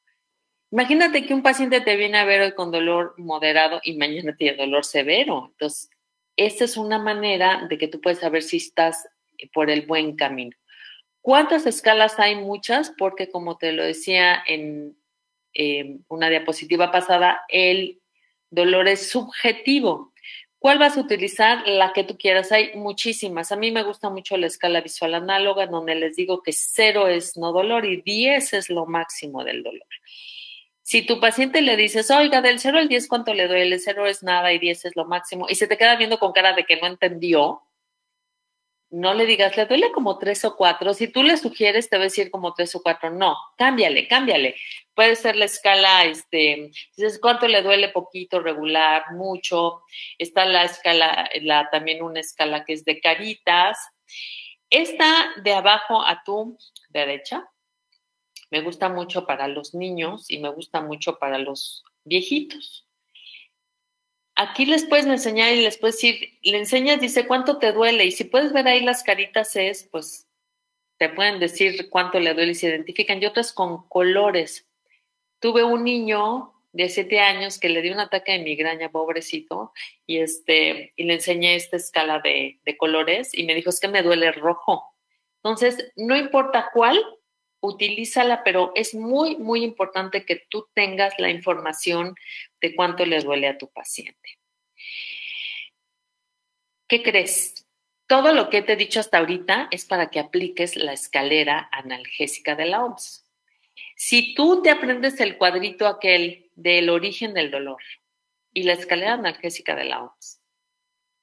Imagínate que un paciente te viene a ver hoy con dolor moderado y mañana tiene dolor severo. Entonces, esta es una manera de que tú puedes saber si estás por el buen camino. ¿Cuántas escalas hay? Muchas, porque como te lo decía en eh, una diapositiva pasada, el dolor es subjetivo. ¿Cuál vas a utilizar? La que tú quieras. Hay muchísimas. A mí me gusta mucho la escala visual análoga, donde les digo que cero es no dolor y 10 es lo máximo del dolor. Si tu paciente le dices, oiga, del 0 al 10, ¿cuánto le duele? 0 es nada y 10 es lo máximo, y se te queda viendo con cara de que no entendió, no le digas, le duele como tres o cuatro. Si tú le sugieres, te va a decir como tres o cuatro. No, cámbiale, cámbiale. Puede ser la escala, este, ¿cuánto le duele? Poquito, regular, mucho. Está la escala, la, también una escala que es de caritas. Esta de abajo a tu derecha, me gusta mucho para los niños y me gusta mucho para los viejitos aquí les puedes enseñar y les puedes decir, le enseñas, dice cuánto te duele y si puedes ver ahí las caritas es, pues te pueden decir cuánto le duele y se identifican y otras con colores. Tuve un niño de siete años que le dio un ataque de migraña, pobrecito, y este, y le enseñé esta escala de, de colores y me dijo, es que me duele rojo. Entonces, no importa cuál, utilízala, pero es muy, muy importante que tú tengas la información de cuánto le duele a tu paciente. ¿Qué crees? Todo lo que te he dicho hasta ahorita es para que apliques la escalera analgésica de la OMS. Si tú te aprendes el cuadrito aquel del origen del dolor y la escalera analgésica de la OMS,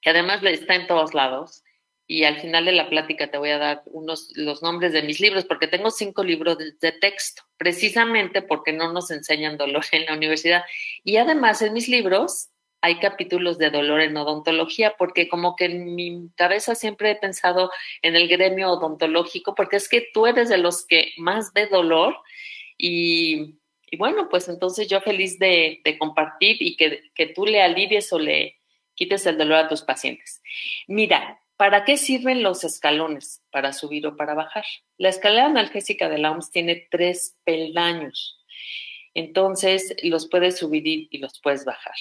que además está en todos lados, y al final de la plática te voy a dar unos los nombres de mis libros porque tengo cinco libros de, texto, precisamente porque no nos enseñan dolor en la universidad. Y además en mis libros hay capítulos de dolor en odontología porque como que en mi cabeza siempre he pensado en el gremio odontológico porque es que tú eres de los que más ve dolor y, bueno, pues entonces yo feliz de, de compartir y que, que tú le alivies o le quites el dolor a tus pacientes. Mira, ¿Para qué sirven los escalones? Para subir o para bajar. La escalera analgésica de la OMS tiene tres peldaños. Entonces los puedes subir y los puedes bajar.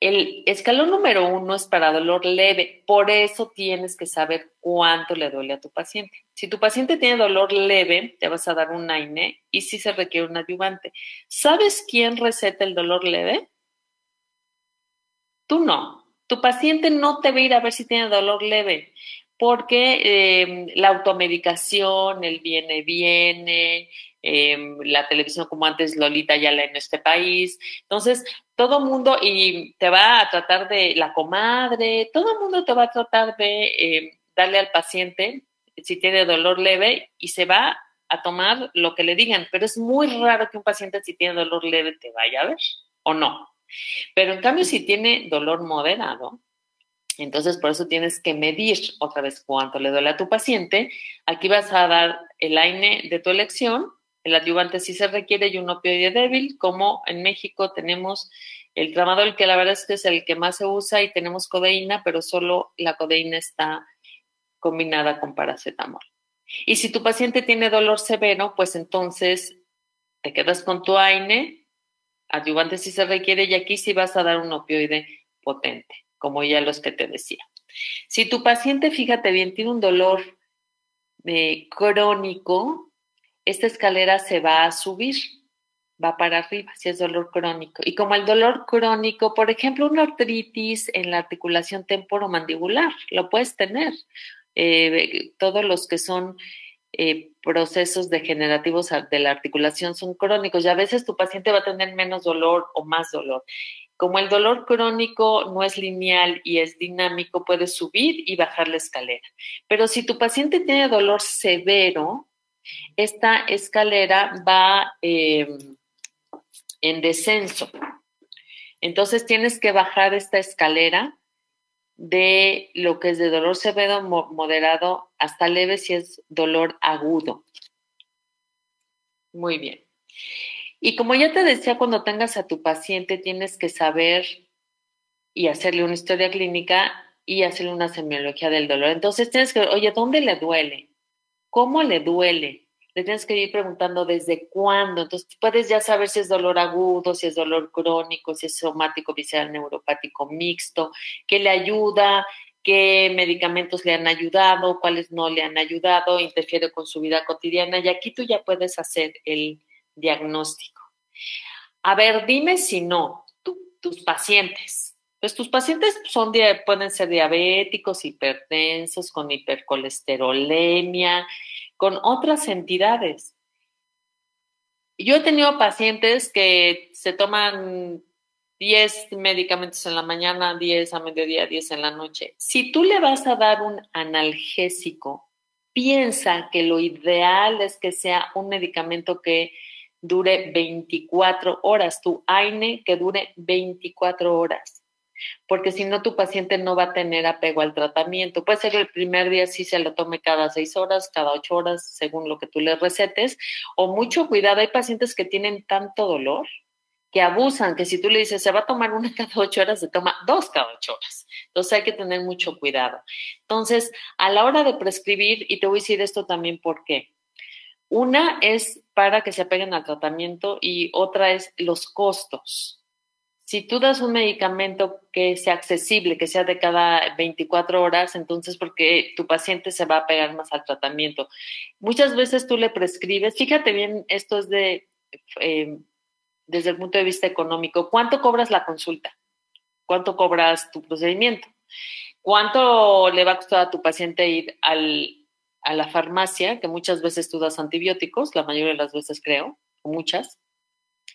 El escalón número uno es para dolor leve, por eso tienes que saber cuánto le duele a tu paciente. Si tu paciente tiene dolor leve, te vas a dar un AINE y si se requiere un adyuvante. ¿Sabes quién receta el dolor leve? Tú no. Tu paciente no te va a ir a ver si tiene dolor leve, porque eh, la automedicación, el viene, viene, Em, la televisión como antes Lolita ya la en este país. Entonces, todo mundo y te va a tratar de la comadre, todo mundo te va a tratar de em, darle al paciente si tiene dolor leve y se va a tomar lo que le digan, pero es muy raro que un paciente si tiene dolor leve te vaya a ver o no. Pero en cambio, si tiene dolor moderado, entonces por eso tienes que medir otra vez cuánto le duele a tu paciente. Aquí vas a dar el AINE de tu elección el adyuvante sí se requiere y un opioide débil, como en México tenemos el tramadol, que la verdad es que es el que más se usa, y tenemos codeína, pero solo la codeína está combinada con paracetamol. Y si tu paciente tiene dolor severo, pues entonces te quedas con tu AINE, adyuvante sí se requiere, y aquí sí vas a dar un opioide potente, como ya los que te decía. Si tu paciente, fíjate bien, tiene un dolor eh, crónico, esta escalera se va a subir, va para arriba, si es dolor crónico. Y como el dolor crónico, por ejemplo, una artritis en la articulación temporomandibular, lo puedes tener. Eh, todos los que son eh, procesos degenerativos de la articulación son crónicos y a veces tu paciente va a tener menos dolor o más dolor. Como el dolor crónico no es lineal y es dinámico, puedes subir y bajar la escalera. Pero si tu paciente tiene dolor severo, esta escalera va eh, en descenso. Entonces tienes que bajar esta escalera de lo que es de dolor severo, moderado, hasta leve si es dolor agudo. Muy bien. Y como ya te decía, cuando tengas a tu paciente tienes que saber y hacerle una historia clínica y hacerle una semiología del dolor. Entonces tienes que, oye, ¿dónde le duele? ¿Cómo le duele? Le tienes que ir preguntando desde cuándo. Entonces, puedes ya saber si es dolor agudo, si es dolor crónico, si es somático, visceral, neuropático mixto, qué le ayuda, qué medicamentos le han ayudado, cuáles no le han ayudado, interfiere con su vida cotidiana. Y aquí tú ya puedes hacer el diagnóstico. A ver, dime si no, tus pacientes. Pues tus pacientes son, pueden ser diabéticos, hipertensos, con hipercolesterolemia, con otras entidades. Yo he tenido pacientes que se toman 10 medicamentos en la mañana, 10 a mediodía, 10 en la noche. Si tú le vas a dar un analgésico, piensa que lo ideal es que sea un medicamento que dure 24 horas, tu AINE que dure 24 horas porque si no tu paciente no va a tener apego al tratamiento. Puede ser el primer día si se lo tome cada seis horas, cada ocho horas, según lo que tú le recetes, o mucho cuidado. Hay pacientes que tienen tanto dolor que abusan, que si tú le dices se va a tomar una (laughs) cada ocho horas, se toma dos cada ocho horas. Entonces hay que tener mucho cuidado. Entonces, a la hora de prescribir, y te voy a decir esto también por qué. Una es para que se apeguen al tratamiento y otra es los costos. Si tú das un medicamento que sea accesible, que sea de cada 24 horas, entonces porque tu paciente se va a pegar más al tratamiento. Muchas veces tú le prescribes, fíjate bien, esto es de, eh, desde el punto de vista económico, ¿cuánto cobras la consulta? ¿Cuánto cobras tu procedimiento? ¿Cuánto le va a costar a tu paciente ir a la farmacia, que muchas veces tú das antibióticos, la mayoría de las veces creo, o muchas?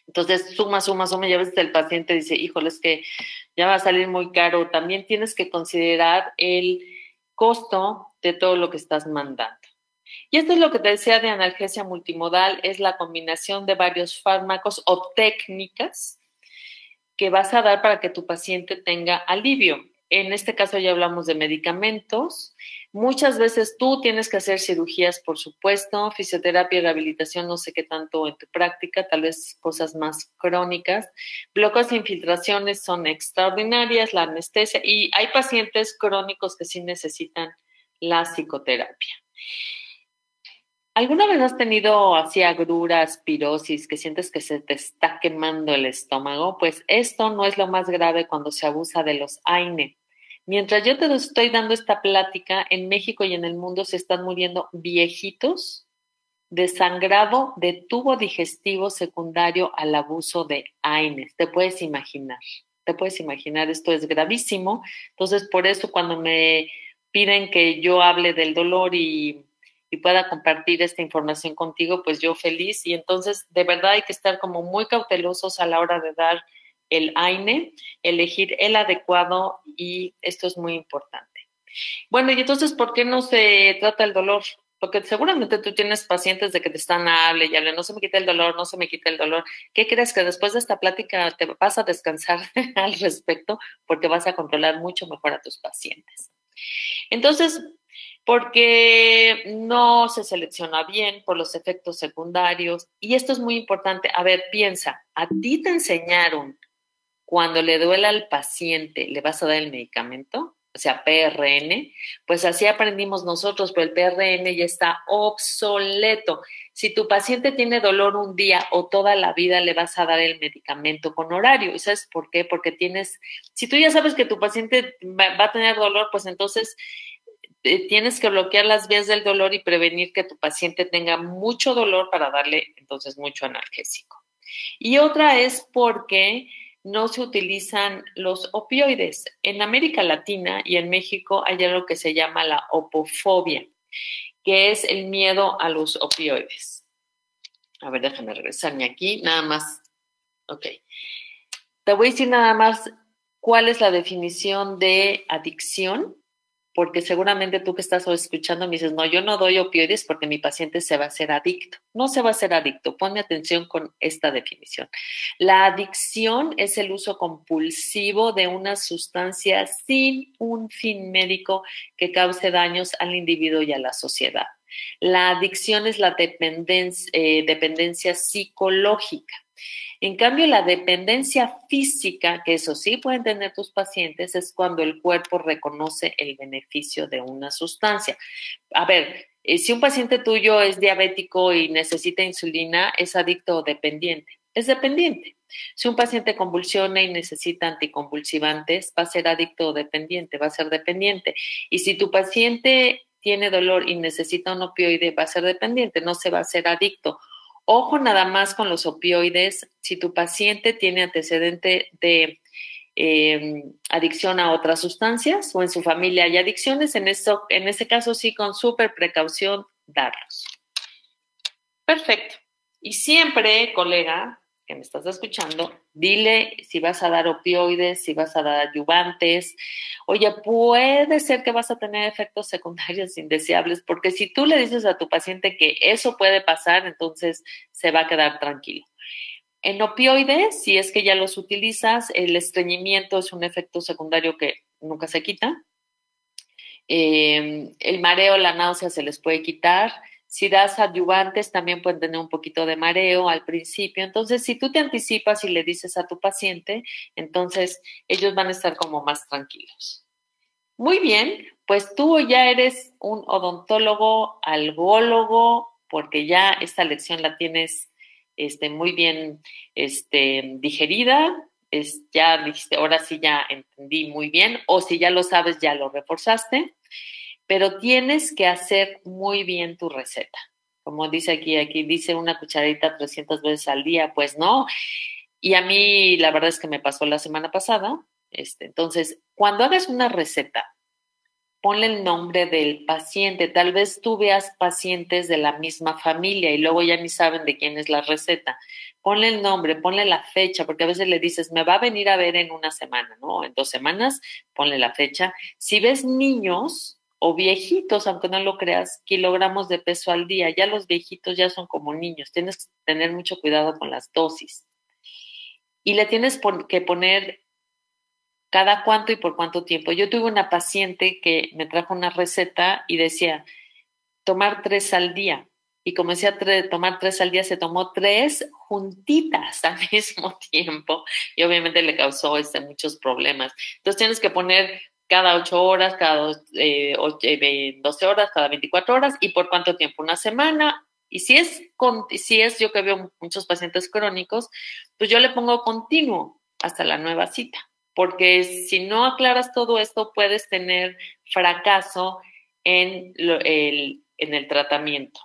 Entonces, suma, suma, suma, y a veces el paciente dice, híjole, es que ya va a salir muy caro. También tienes que considerar el costo de todo lo que estás mandando. Y esto es lo que te decía de analgesia multimodal, es la combinación de varios fármacos o técnicas que vas a dar para que tu paciente tenga alivio. En este caso ya hablamos de medicamentos, Muchas veces tú tienes que hacer cirugías, por supuesto, fisioterapia y rehabilitación, no sé qué tanto en tu práctica, tal vez cosas más crónicas. Bloques de infiltraciones son extraordinarias, la anestesia, y hay pacientes crónicos que sí necesitan la psicoterapia. ¿Alguna vez has tenido así agruras, pirosis, que sientes que se te está quemando el estómago? Pues esto no es lo más grave cuando se abusa de los AINE. Mientras yo te estoy dando esta plática, en México y en el mundo se están muriendo viejitos de sangrado de tubo digestivo secundario al abuso de AINE. Te puedes imaginar, te puedes imaginar, esto es gravísimo. Entonces, por eso cuando me piden que yo hable del dolor y y pueda compartir esta información contigo, pues yo feliz. Y entonces, de verdad hay que estar como muy cautelosos a la hora de dar el AINE, elegir el adecuado y esto es muy importante. Bueno, y entonces, ¿por qué no se trata el dolor? Porque seguramente tú tienes pacientes de que te están hable y hable, no se me quita el dolor, no se me quita el dolor. ¿Qué crees que después de esta plática te vas a descansar (laughs) al respecto? Porque vas a controlar mucho mejor a tus pacientes. Entonces, porque no se selecciona bien por los efectos secundarios. Y esto es muy importante. A ver, piensa, a ti te enseñaron cuando le duele al paciente, le vas a dar el medicamento, o sea, PRN, pues así aprendimos nosotros, pero el PRN ya está obsoleto. Si tu paciente tiene dolor un día o toda la vida, le vas a dar el medicamento con horario. ¿Y sabes por qué? Porque tienes, si tú ya sabes que tu paciente va a tener dolor, pues entonces eh, tienes que bloquear las vías del dolor y prevenir que tu paciente tenga mucho dolor para darle entonces mucho analgésico. Y otra es porque no se utilizan los opioides. En América Latina y en México hay algo que se llama la opofobia, que es el miedo a los opioides. A ver, déjame regresarme aquí, nada más. Ok. Te voy a decir nada más cuál es la definición de adicción porque seguramente tú que estás escuchando me dices, no, yo no doy opioides porque mi paciente se va a hacer adicto. No se va a hacer adicto. Ponme atención con esta definición. La adicción es el uso compulsivo de una sustancia sin un fin médico que cause daños al individuo y a la sociedad. La adicción es la dependencia, eh, dependencia psicológica. En cambio, la dependencia física, que eso sí pueden tener tus pacientes, es cuando el cuerpo reconoce el beneficio de una sustancia. A ver, eh, si un paciente tuyo es diabético y necesita insulina, ¿es adicto o dependiente? Es dependiente. Si un paciente convulsiona y necesita anticonvulsivantes, va a ser adicto o dependiente, va a ser dependiente. Y si tu paciente tiene dolor y necesita un opioide, va a ser dependiente, no se va a ser adicto Ojo nada más con los opioides. Si tu paciente tiene antecedente de em, adicción a otras sustancias o en su familia hay adicciones, en, eso, en ese caso sí, con súper precaución, darlos. Perfecto. Y siempre, colega, que me estás escuchando, dile si vas a dar opioides, si vas a dar ayudantes. Oye, puede ser que vas a tener efectos secundarios (laughs) indeseables, porque si tú le dices a tu paciente que eso puede pasar, entonces se va a quedar tranquilo. En opioides, si es que ya los utilizas, el estreñimiento es un efecto secundario que nunca se quita. Eh, el mareo, la náusea se les puede quitar si das adyuvantes, también pueden tener un poquito de mareo al principio. Entonces, si tú te anticipas y le dices a tu paciente, entonces ellos van a estar como más tranquilos. Muy bien, pues tú ya eres un odontólogo, algólogo, porque ya esta lección la tienes este, muy bien este, digerida. Es, ya dijiste, ahora sí ya entendí muy bien, o si ya lo sabes, ya lo reforzaste pero tienes que hacer muy bien tu receta. Como dice aquí, aquí dice una cucharadita 300 veces al día, pues no. Y a mí la verdad es que me pasó la semana pasada. Este, entonces, cuando hagas una receta, ponle el nombre del paciente. Tal vez tú veas pacientes de la misma familia y luego ya ni saben de quién es la receta. Ponle el nombre, ponle la fecha, porque a veces le dices, me va a venir a ver en una semana, ¿no? En dos semanas, ponle la fecha. Si ves niños, o viejitos, aunque no lo creas, kilogramos de peso al día. Ya los viejitos ya son como niños, tienes que tener mucho cuidado con las dosis. Y le tienes que poner cada cuánto y por cuánto tiempo. Yo tuve una paciente que me trajo una receta y decía, tomar tres al día. Y como decía tomar tres al día, se tomó tres juntitas al (laughs) mismo tiempo y obviamente le causó este, muchos problemas. Entonces tienes que poner cada 8 horas, cada eh, 12 horas, cada 24 horas y por cuánto tiempo, una semana Y si es, si es yo que veo muchos pacientes crónicos, pues yo le pongo continuo hasta la nueva cita, porque si no aclaras todo esto, puedes tener fracaso en, el, en el tratamiento.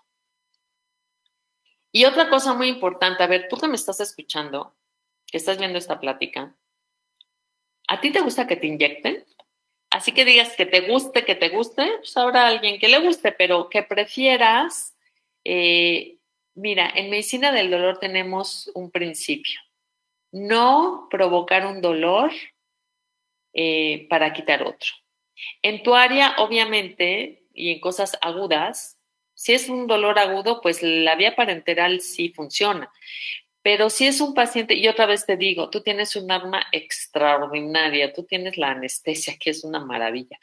Y otra cosa muy importante, a ver, tú que me estás escuchando, que estás viendo esta plática, ¿a ti te gusta que te inyecten? Así que digas que te guste, que te guste, pues habrá alguien que le guste, pero que prefieras. Eh, mira, en medicina del dolor tenemos un principio. No provocar un dolor eh, para quitar otro. En tu área, obviamente, y en cosas agudas, si es un dolor agudo, pues la vía parenteral sí funciona. Pero si es un paciente, y otra vez te digo, tú tienes un arma extraordinaria, tú tienes la anestesia, que es una maravilla.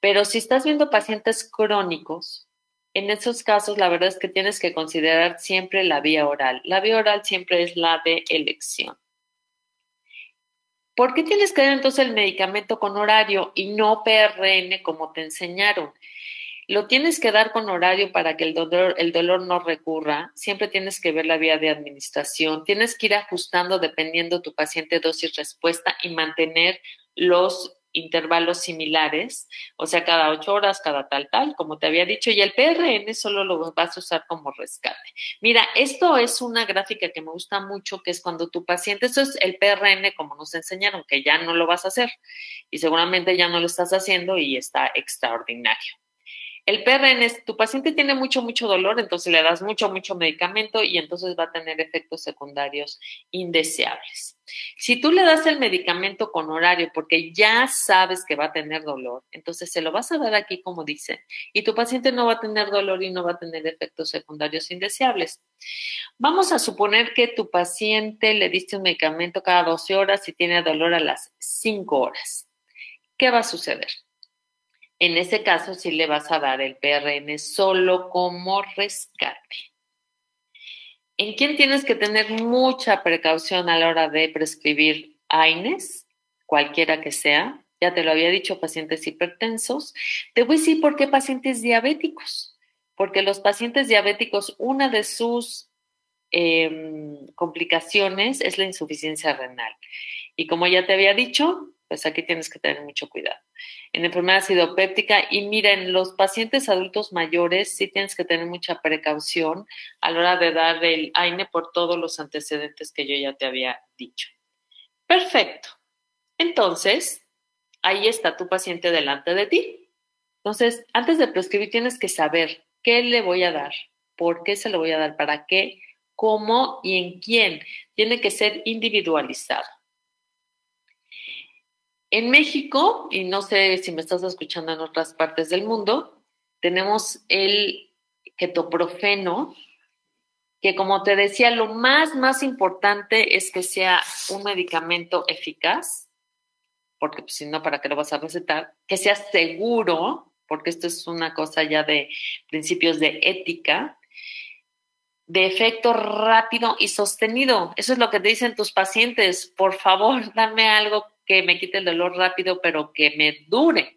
Pero si estás viendo pacientes crónicos, en esos casos la verdad es que tienes que considerar siempre la vía oral. La vía oral siempre es la de elección. ¿Por qué tienes que dar entonces el medicamento con horario y no PRN como te enseñaron? Lo tienes que dar con horario para que el dolor, el dolor no recurra. Siempre tienes que ver la vía de administración. Tienes que ir ajustando dependiendo tu paciente dosis-respuesta y mantener los intervalos similares, o sea, cada ocho horas, cada tal, tal, como te había dicho, y el PRN solo lo vas a usar como rescate. Mira, esto es una gráfica que me gusta mucho, que es cuando tu paciente, esto es el PRN como nos enseñaron, que ya no lo vas a hacer y seguramente ya no lo estás haciendo y está extraordinario. El PRN es, tu paciente tiene mucho, mucho dolor, entonces le das mucho, mucho medicamento y entonces va a tener efectos secundarios indeseables. Si tú le das el medicamento con horario porque ya sabes que va a tener dolor, entonces se lo vas a dar aquí como dice, y tu paciente no va a tener dolor y no va a tener efectos secundarios indeseables. Vamos a suponer que tu paciente le diste un medicamento cada 12 horas y tiene dolor a las 5 horas. ¿Qué va a suceder? En ese caso, sí le vas a dar el PRN solo como rescate. ¿En quién tienes que tener mucha precaución a la hora de prescribir AINES? Cualquiera que sea. Ya te lo había dicho, pacientes hipertensos. Te voy a decir por qué pacientes diabéticos. Porque los pacientes diabéticos, una de sus em, complicaciones es la insuficiencia renal. Y como ya te había dicho, pues aquí tienes que tener mucho cuidado en enfermedad acidopéptica. Y miren, los pacientes adultos mayores sí tienes que tener mucha precaución a la hora de dar el AINE por todos los antecedentes que yo ya te había dicho. Perfecto. Entonces, ahí está tu paciente delante de ti. Entonces, antes de prescribir tienes que saber qué le voy a dar, por qué se lo voy a dar, para qué, cómo y en quién. Tiene que ser individualizado. En México, y no sé si me estás escuchando en otras partes del mundo, tenemos el ketoprofeno, que como te decía, lo más, más importante es que sea un medicamento eficaz, porque pues, si no, ¿para qué lo vas a recetar? Que sea seguro, porque esto es una cosa ya de principios de ética, de efecto rápido y sostenido. Eso es lo que te dicen tus pacientes. Por favor, (laughs) dame algo que me quite el dolor rápido, pero que me dure.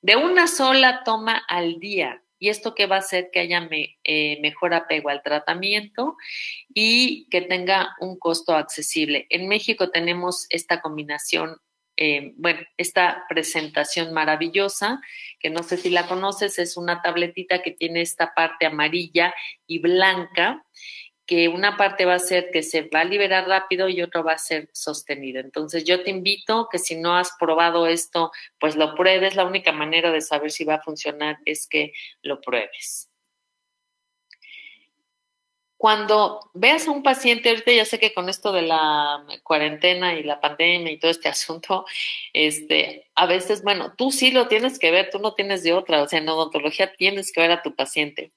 De una sola toma al día. Y esto que va a hacer que haya eh, mejor apego al tratamiento y que tenga un costo accesible. En México tenemos esta combinación, eh, bueno, esta presentación maravillosa, que no sé si la conoces, es una tabletita que tiene esta parte amarilla y blanca que una parte va a ser que se va a liberar rápido y otra va a ser sostenido. Entonces yo te invito que si no has probado esto, pues lo pruebes. La única manera de saber si va a funcionar es que lo pruebes. Cuando veas a un paciente, ahorita ya sé que con esto de la cuarentena y la pandemia y todo este asunto, este, a veces, bueno, tú sí lo tienes que ver, tú no tienes de otra, o sea, en odontología tienes que ver a tu paciente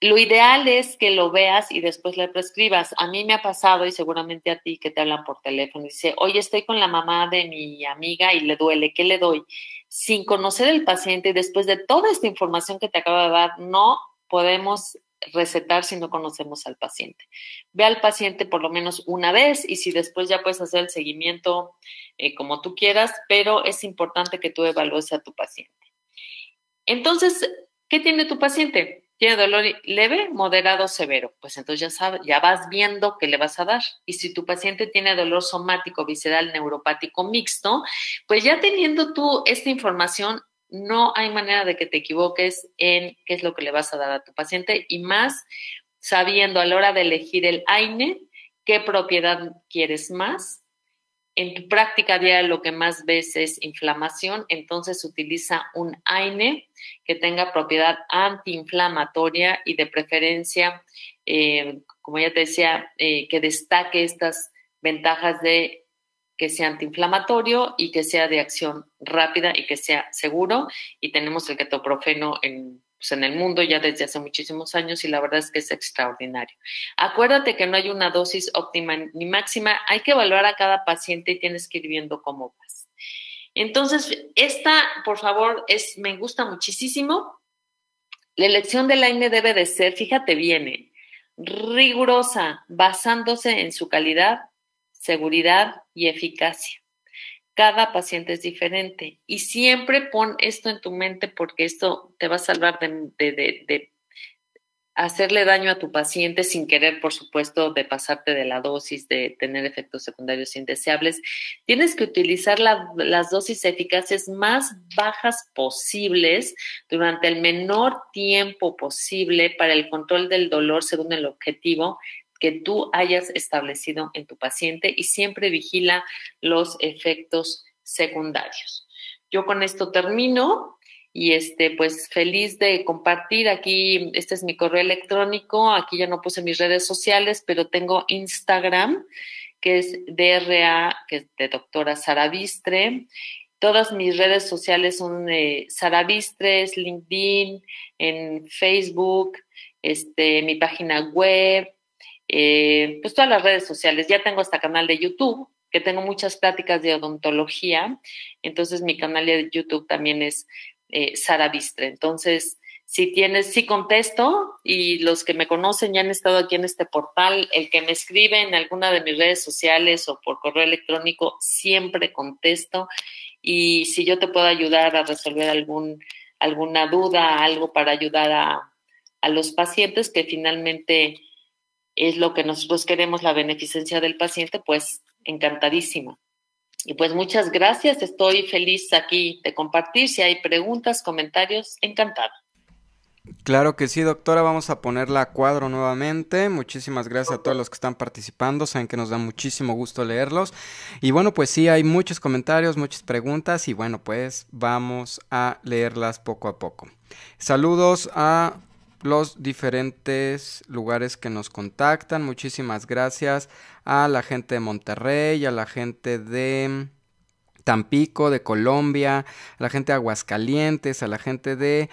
lo ideal es que lo veas y después le prescribas. A mí me ha pasado y seguramente a ti que te hablan por teléfono y dice, oye, estoy con la mamá de mi amiga y le duele, ¿qué le doy? Sin conocer el paciente después de toda esta información que te acabo de dar, no podemos recetar si no conocemos al paciente. Ve al paciente por lo menos una vez y si después ya puedes hacer el seguimiento eh, como tú quieras, pero es importante que tú evalúes a tu paciente. Entonces, ¿qué tiene tu paciente? Tiene dolor leve, moderado, severo. Pues entonces ya sabes, ya vas viendo qué le vas a dar. Y si tu paciente tiene dolor somático, visceral, neuropático mixto, pues ya teniendo tú esta información, no hay manera de que te equivoques en qué es lo que le vas a dar a tu paciente y más sabiendo a la hora de elegir el AINE qué propiedad quieres más. En tu práctica diaria lo que más ves es inflamación, entonces utiliza un AINE que tenga propiedad antiinflamatoria y de preferencia, eh, como ya te decía, eh, que destaque estas ventajas de que sea antiinflamatorio y que sea de acción rápida y que sea seguro. Y tenemos el ketoprofeno en pues, en el mundo ya desde hace muchísimos años y la verdad es que es extraordinario. Acuérdate que no hay una dosis óptima ni máxima, hay que evaluar a cada paciente y tienes que ir viendo cómo vas. Entonces, esta, por favor, es, me gusta muchísimo. La elección del AINE debe de ser, fíjate bien, ¿eh? rigurosa, basándose en su calidad, seguridad y eficacia cada paciente es diferente y siempre pon esto en tu mente porque esto te va a salvar de, hacerle daño a tu paciente sin querer, por supuesto, de pasarte de la dosis, de tener efectos secundarios indeseables. Tienes que utilizar las dosis eficaces más bajas posibles durante el menor tiempo posible para el control del dolor según el objetivo que tú hayas establecido en tu paciente y siempre vigila los efectos secundarios. Yo con esto termino y este pues feliz de compartir aquí este es mi correo electrónico, aquí ya no puse mis redes sociales, pero tengo Instagram que es DRA, que es de doctora Sara Bistre. Todas mis redes sociales son de Sara Bistres, LinkedIn, en Facebook, este, mi página web, eh, pues todas las redes sociales. Ya tengo hasta canal de YouTube, que tengo muchas pláticas de odontología. Entonces mi canal de YouTube también es eh, Sara Bistre. Entonces, si tienes, sí contesto y los que me conocen ya han estado aquí en este portal, el que me escribe en alguna de mis redes sociales o por correo electrónico, siempre contesto. Y si yo te puedo ayudar a resolver algún, alguna duda, algo para ayudar a, a los pacientes que finalmente es lo que nosotros queremos, la beneficencia del paciente, pues encantadísima. Y pues muchas gracias, estoy feliz aquí de compartir. Si hay preguntas, comentarios, encantado. Claro que sí, doctora, vamos a ponerla a cuadro nuevamente. Muchísimas gracias a todos los que están participando, saben que nos da muchísimo gusto leerlos. Y bueno, pues sí, hay muchos comentarios, muchas preguntas y bueno, pues vamos a leerlas poco a poco. Saludos a los diferentes lugares que nos contactan. Muchísimas gracias a la gente de Monterrey, a la gente de Tampico, de Colombia, a la gente de Aguascalientes, a la gente de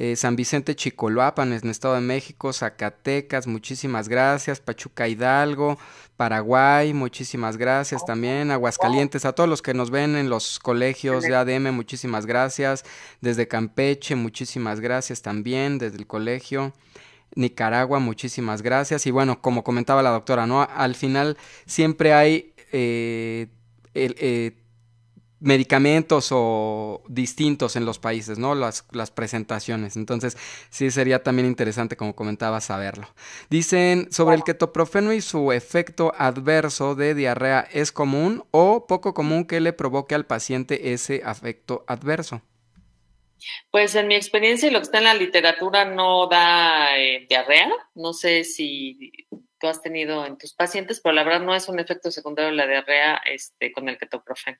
eh, San Vicente Chicoloapan en el Estado de México, Zacatecas, muchísimas gracias, Pachuca Hidalgo, Paraguay, muchísimas gracias también, Aguascalientes, a todos los que nos ven en los colegios de ADM, muchísimas gracias, desde Campeche, muchísimas gracias también, desde el colegio. Nicaragua, muchísimas gracias. Y bueno, como comentaba la doctora, ¿no? Al final siempre hay eh, el, eh, medicamentos o distintos en los países, ¿no? Las, las, presentaciones. Entonces, sí sería también interesante, como comentaba, saberlo. Dicen, sobre el ketoprofeno y su efecto adverso de diarrea, ¿es común o poco común que le provoque al paciente ese efecto adverso? Pues en mi experiencia y lo que está en la literatura no da eh, diarrea. No sé si tú has tenido en tus pacientes, pero la verdad no es un efecto secundario la diarrea este, con el ketoprofeno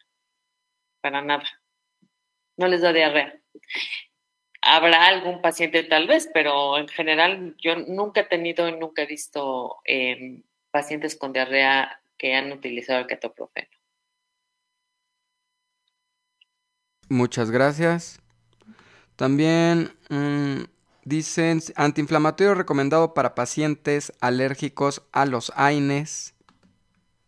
para nada. No les da diarrea. Habrá algún paciente tal vez, pero en general yo nunca he tenido, nunca he visto em, pacientes con diarrea que han utilizado el ketoprofeno. Muchas gracias. También mm, dicen antiinflamatorio recomendado para pacientes alérgicos a los AINES.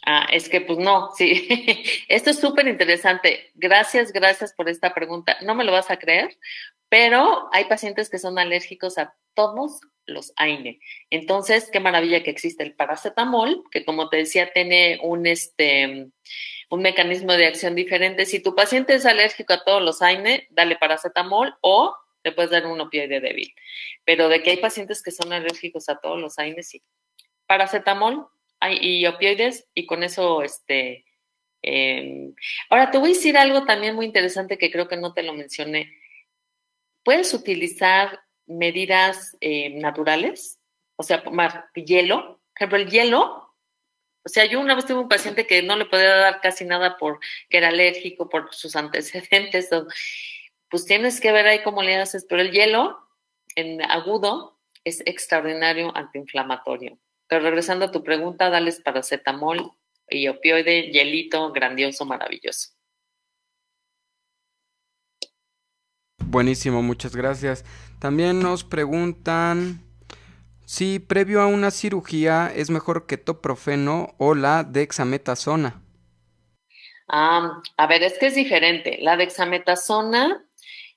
Ah, es que pues no, sí. (laughs) Esto es súper interesante. Gracias, gracias por esta pregunta. No me lo vas a creer, pero hay pacientes que son alérgicos a todos los AINE. Entonces, qué maravilla que existe el paracetamol, que como te decía, tiene un, este, un mecanismo de acción diferente. Si tu paciente es alérgico a todos los AINE, dale paracetamol o te puedes dar un opioide débil. Pero de que hay pacientes que son alérgicos a todos los AINES, sí. Paracetamol y opioides, y con eso, este. Em, ahora te voy a decir algo también muy interesante que creo que no te lo mencioné. Puedes utilizar medidas eh, naturales, o sea, tomar hielo. Por ejemplo, el hielo o sea, yo una vez tuve un paciente que no le podía dar casi nada porque era alérgico, por sus antecedentes. Pues tienes que ver ahí cómo le haces. Pero el hielo en agudo es extraordinario antiinflamatorio. Pero regresando a tu pregunta, dales paracetamol y opioide, hielito, grandioso, maravilloso. Buenísimo, muchas gracias. También nos preguntan si previo a una cirugía es mejor ketoprofeno o la dexametasona. Ah, a ver, es que es diferente. La dexametasona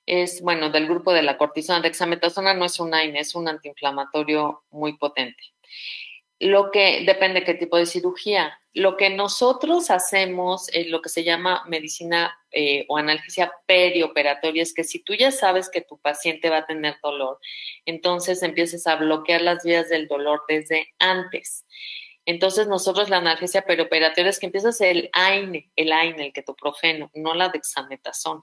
es, bueno, del grupo de la cortisona. Dexametasona no es un AINE, es un antiinflamatorio muy potente. Lo que depende de qué tipo de cirugía. Lo que nosotros hacemos, es lo que se llama medicina eh, o analgesia perioperatoria, es que si tú ya sabes que tu paciente va a tener dolor, entonces empiezas a bloquear las vías del dolor desde antes. Entonces nosotros la analgesia perioperatoria es que empiezas el AINE, el AINE, el ketoprofeno, no la dexametasona.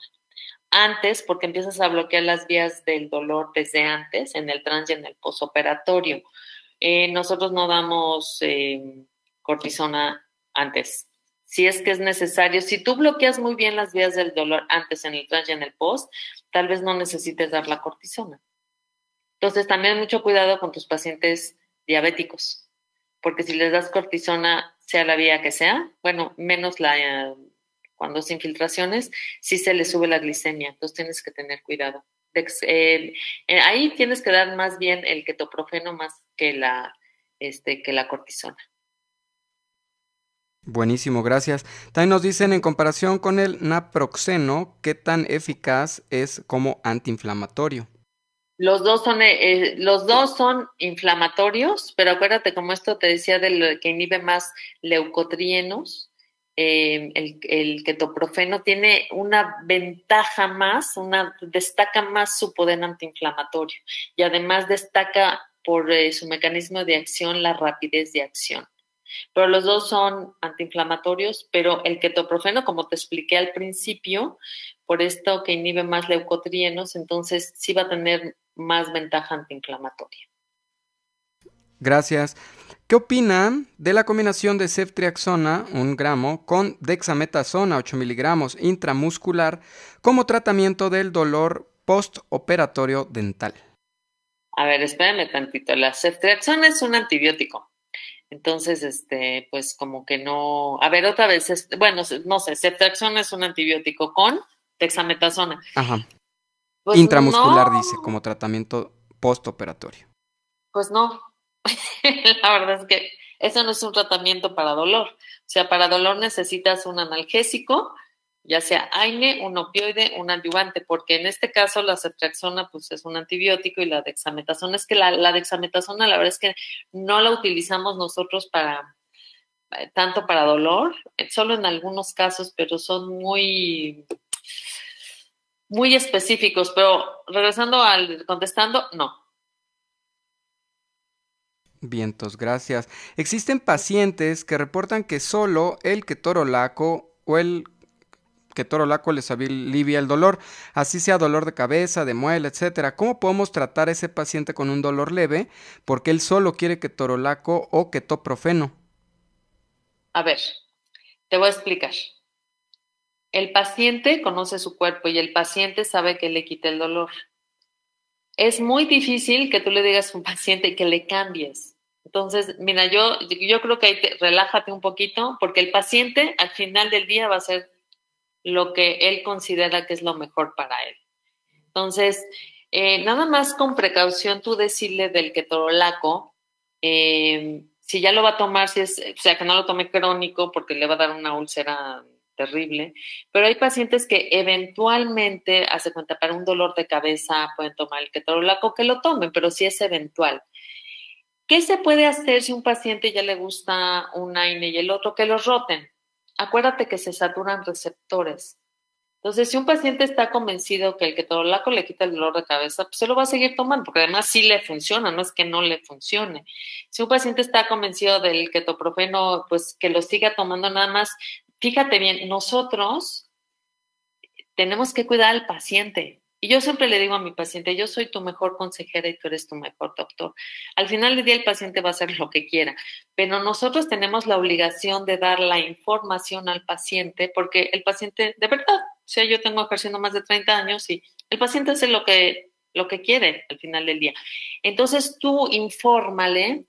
Antes, porque empiezas a bloquear las vías del dolor desde antes, en el trans y en el posoperatorio. Eh, nosotros no damos eh, cortisona antes. Si es que es necesario, si tú bloqueas muy bien las vías del dolor antes en el trans y en el post, tal vez no necesites dar la cortisona. Entonces, también mucho cuidado con tus pacientes diabéticos, porque si les das cortisona, sea la vía que sea, bueno, menos la eh, cuando es infiltraciones, sí se le sube la glicemia, entonces tienes que tener cuidado. Eh, ahí tienes que dar más bien el ketoprofeno más que la, este, que la cortisona. Buenísimo, gracias. También nos dicen en comparación con el naproxeno, ¿qué tan eficaz es como antiinflamatorio? Los dos son, eh, los dos son inflamatorios, pero acuérdate como esto te decía de que inhibe más leucotrienos, Em, el, ketoprofeno tiene una ventaja más, destaca más su poder antiinflamatorio y además destaca por eh, su mecanismo de acción la rapidez de acción. Pero los dos son antiinflamatorios, pero el ketoprofeno, como te expliqué al principio, por esto que inhibe más leucotrienos, entonces sí va a tener más ventaja antiinflamatoria. Gracias. ¿Qué opinan de la combinación de ceftriaxona, un gramo, con dexametasona, 8 miligramos, intramuscular, como tratamiento del dolor postoperatorio dental? A ver, espérame tantito. La ceftriaxona es un antibiótico. Entonces, este, pues como que no. A ver, otra vez, bueno, no sé, ceftriaxona es un antibiótico con dexametasona. Ajá. Pues Intramuscular dice, como tratamiento postoperatorio. Pues no, (laughs) la verdad es que eso no es un tratamiento para dolor. O sea, para dolor necesitas un analgésico, ya sea AINE, un opioide, un adyuvante, porque en este caso la ceftriaxona pues es un antibiótico y la dexametasona es que la, la dexametasona la verdad es que no la utilizamos nosotros para eh, tanto para dolor, eh, solo en algunos casos, pero son muy muy específicos, pero regresando al contestando, no, Vientos, gracias. Existen pacientes que reportan que solo el ketorolaco o el ketorolaco les alivia el dolor, así sea dolor de cabeza, de muela, etcétera. ¿Cómo podemos tratar a ese paciente con un dolor leve? Porque él solo quiere ketorolaco o ketoprofeno. A ver, te voy a explicar. El paciente conoce su cuerpo y el paciente sabe que le quita el dolor. Es muy difícil que tú le digas a un paciente que le cambies entonces, mira, yo, yo creo que ahí relájate un poquito porque el paciente al final del día va a hacer lo que él considera que es lo mejor para él. Entonces, eh, nada más con precaución tú decirle del ketorolaco, eh, si ya lo va a tomar, si es, o sea, que no lo tome crónico porque le va a dar una úlcera terrible, pero hay pacientes que eventualmente, hace cuenta, para un dolor de cabeza pueden tomar el ketorolaco, que lo tomen, pero si es eventual. ¿Qué se puede hacer si un paciente ya le gusta un AINE y el otro? Que los roten. Acuérdate que se saturan receptores. Entonces, si un paciente está convencido que el ketorolaco le quita el dolor de cabeza, pues se lo va a seguir tomando, porque además sí le funciona, no es que no le funcione. Si un paciente está convencido del ketoprofeno, pues que lo siga tomando nada más. Fíjate bien, nosotros tenemos que cuidar al paciente. Y yo siempre le digo a mi paciente, yo soy tu mejor consejera y tú eres tu mejor doctor. Al final del día el paciente va a hacer lo que quiera, pero nosotros tenemos la obligación de dar la información al paciente porque el paciente, de verdad, o sea, yo tengo ejerciendo más de 30 años y el paciente hace lo que, lo que quiere al final del día. Entonces tú infórmale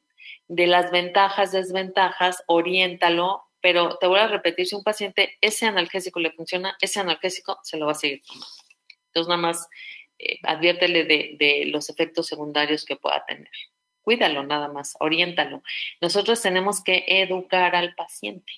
de las ventajas, desventajas, oriéntalo, pero te voy a repetir, si un paciente ese analgésico le funciona, ese analgésico se lo va a seguir tomando. Entonces, nada más eh, adviértele de, de los efectos secundarios que pueda tener. Cuídalo nada más, oriéntalo. Nosotros tenemos que educar al paciente.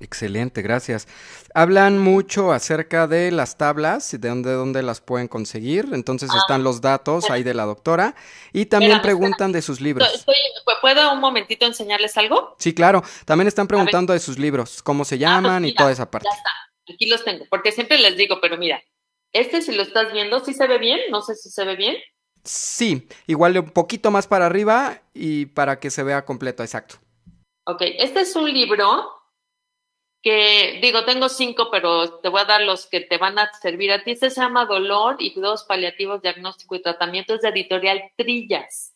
Excelente, gracias. Hablan mucho acerca de las tablas, de dónde, dónde las pueden conseguir. Entonces Ah. están los datos ahí de la doctora. Y también Espérame, preguntan de sus libros. Estoy- ¿Puedo un momentito enseñarles algo? Sí, claro. También están preguntando de sus libros, cómo se llaman y Ah, pues mira, toda esa parte. Ya está, aquí los tengo, porque siempre les digo, pero mira, este si lo estás viendo, ¿sí se ve bien? No sé si se ve bien. Sí, igual un poquito más para arriba y para que se vea completo, exacto. Ok, este es un libro que, digo, tengo cinco, pero te voy a dar los que te van a servir a ti. Este se llama Dolor y Cuidados Paliativos, Diagnóstico y Tratamiento, es de editorial Trillas.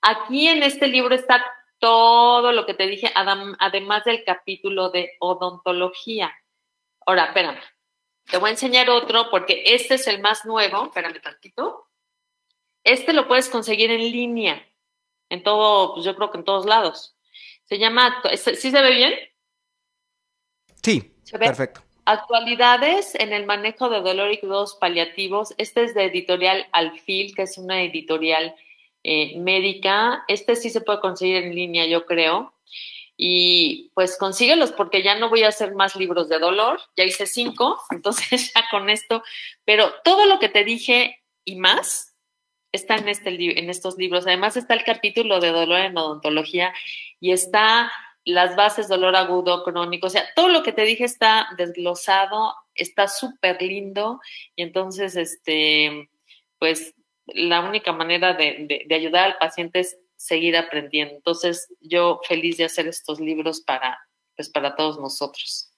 Aquí en este libro está todo lo que te dije, además del capítulo de odontología. Ahora, espérame, te voy a enseñar otro porque este es el más nuevo. Espérame tantito. Este lo puedes conseguir en línea, en todo, pues yo creo que en todos lados. Se llama, ¿sí se ve bien? Sí, ¿Se ve? perfecto. Actualidades en el manejo de dolor y cuidados paliativos. Este es de editorial Alfil, que es una editorial eh, médica. Este sí se puede conseguir en línea, yo creo. Y pues consíguelos porque ya no voy a hacer más libros de dolor. Ya hice cinco, (laughs) entonces ya con esto. Pero todo lo que te dije y más está en, este, en estos libros. Además está el capítulo de dolor en odontología y está las bases, dolor agudo, crónico, o sea, todo lo que te dije está desglosado, está súper lindo y entonces, este, pues la única manera de, de, de, ayudar al paciente es seguir aprendiendo. Entonces, yo feliz de hacer estos libros para, pues, para todos nosotros.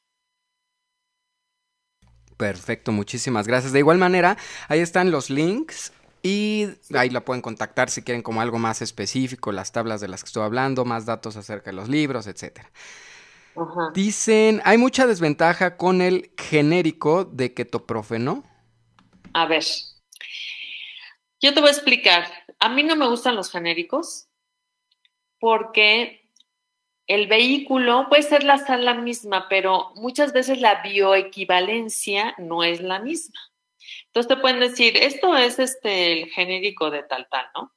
Perfecto, muchísimas gracias. De igual manera, ahí están los links y ahí la pueden contactar si quieren como algo más específico, las tablas de las que estoy hablando, más datos acerca de los libros, etcétera. Dicen, hay mucha desventaja con el genérico de ketoprofeno. A ver, yo te voy a explicar. A mí no me gustan los genéricos porque el vehículo puede ser la misma, pero muchas veces la bioequivalencia no es la misma. Entonces te pueden decir, esto es este el genérico de tal tal, ¿no?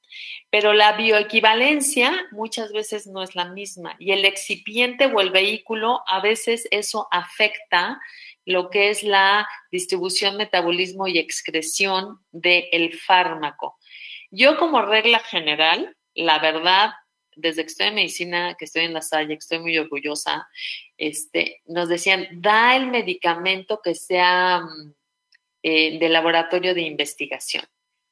Pero la bioequivalencia muchas veces no es la misma y el excipiente o el vehículo a veces eso afecta lo que es la distribución, metabolismo y excreción del fármaco. Yo como regla general, la verdad, desde que estoy en medicina, que estoy en la Salle, que estoy muy orgullosa, este, nos decían, da el medicamento que sea eh, de laboratorio de investigación.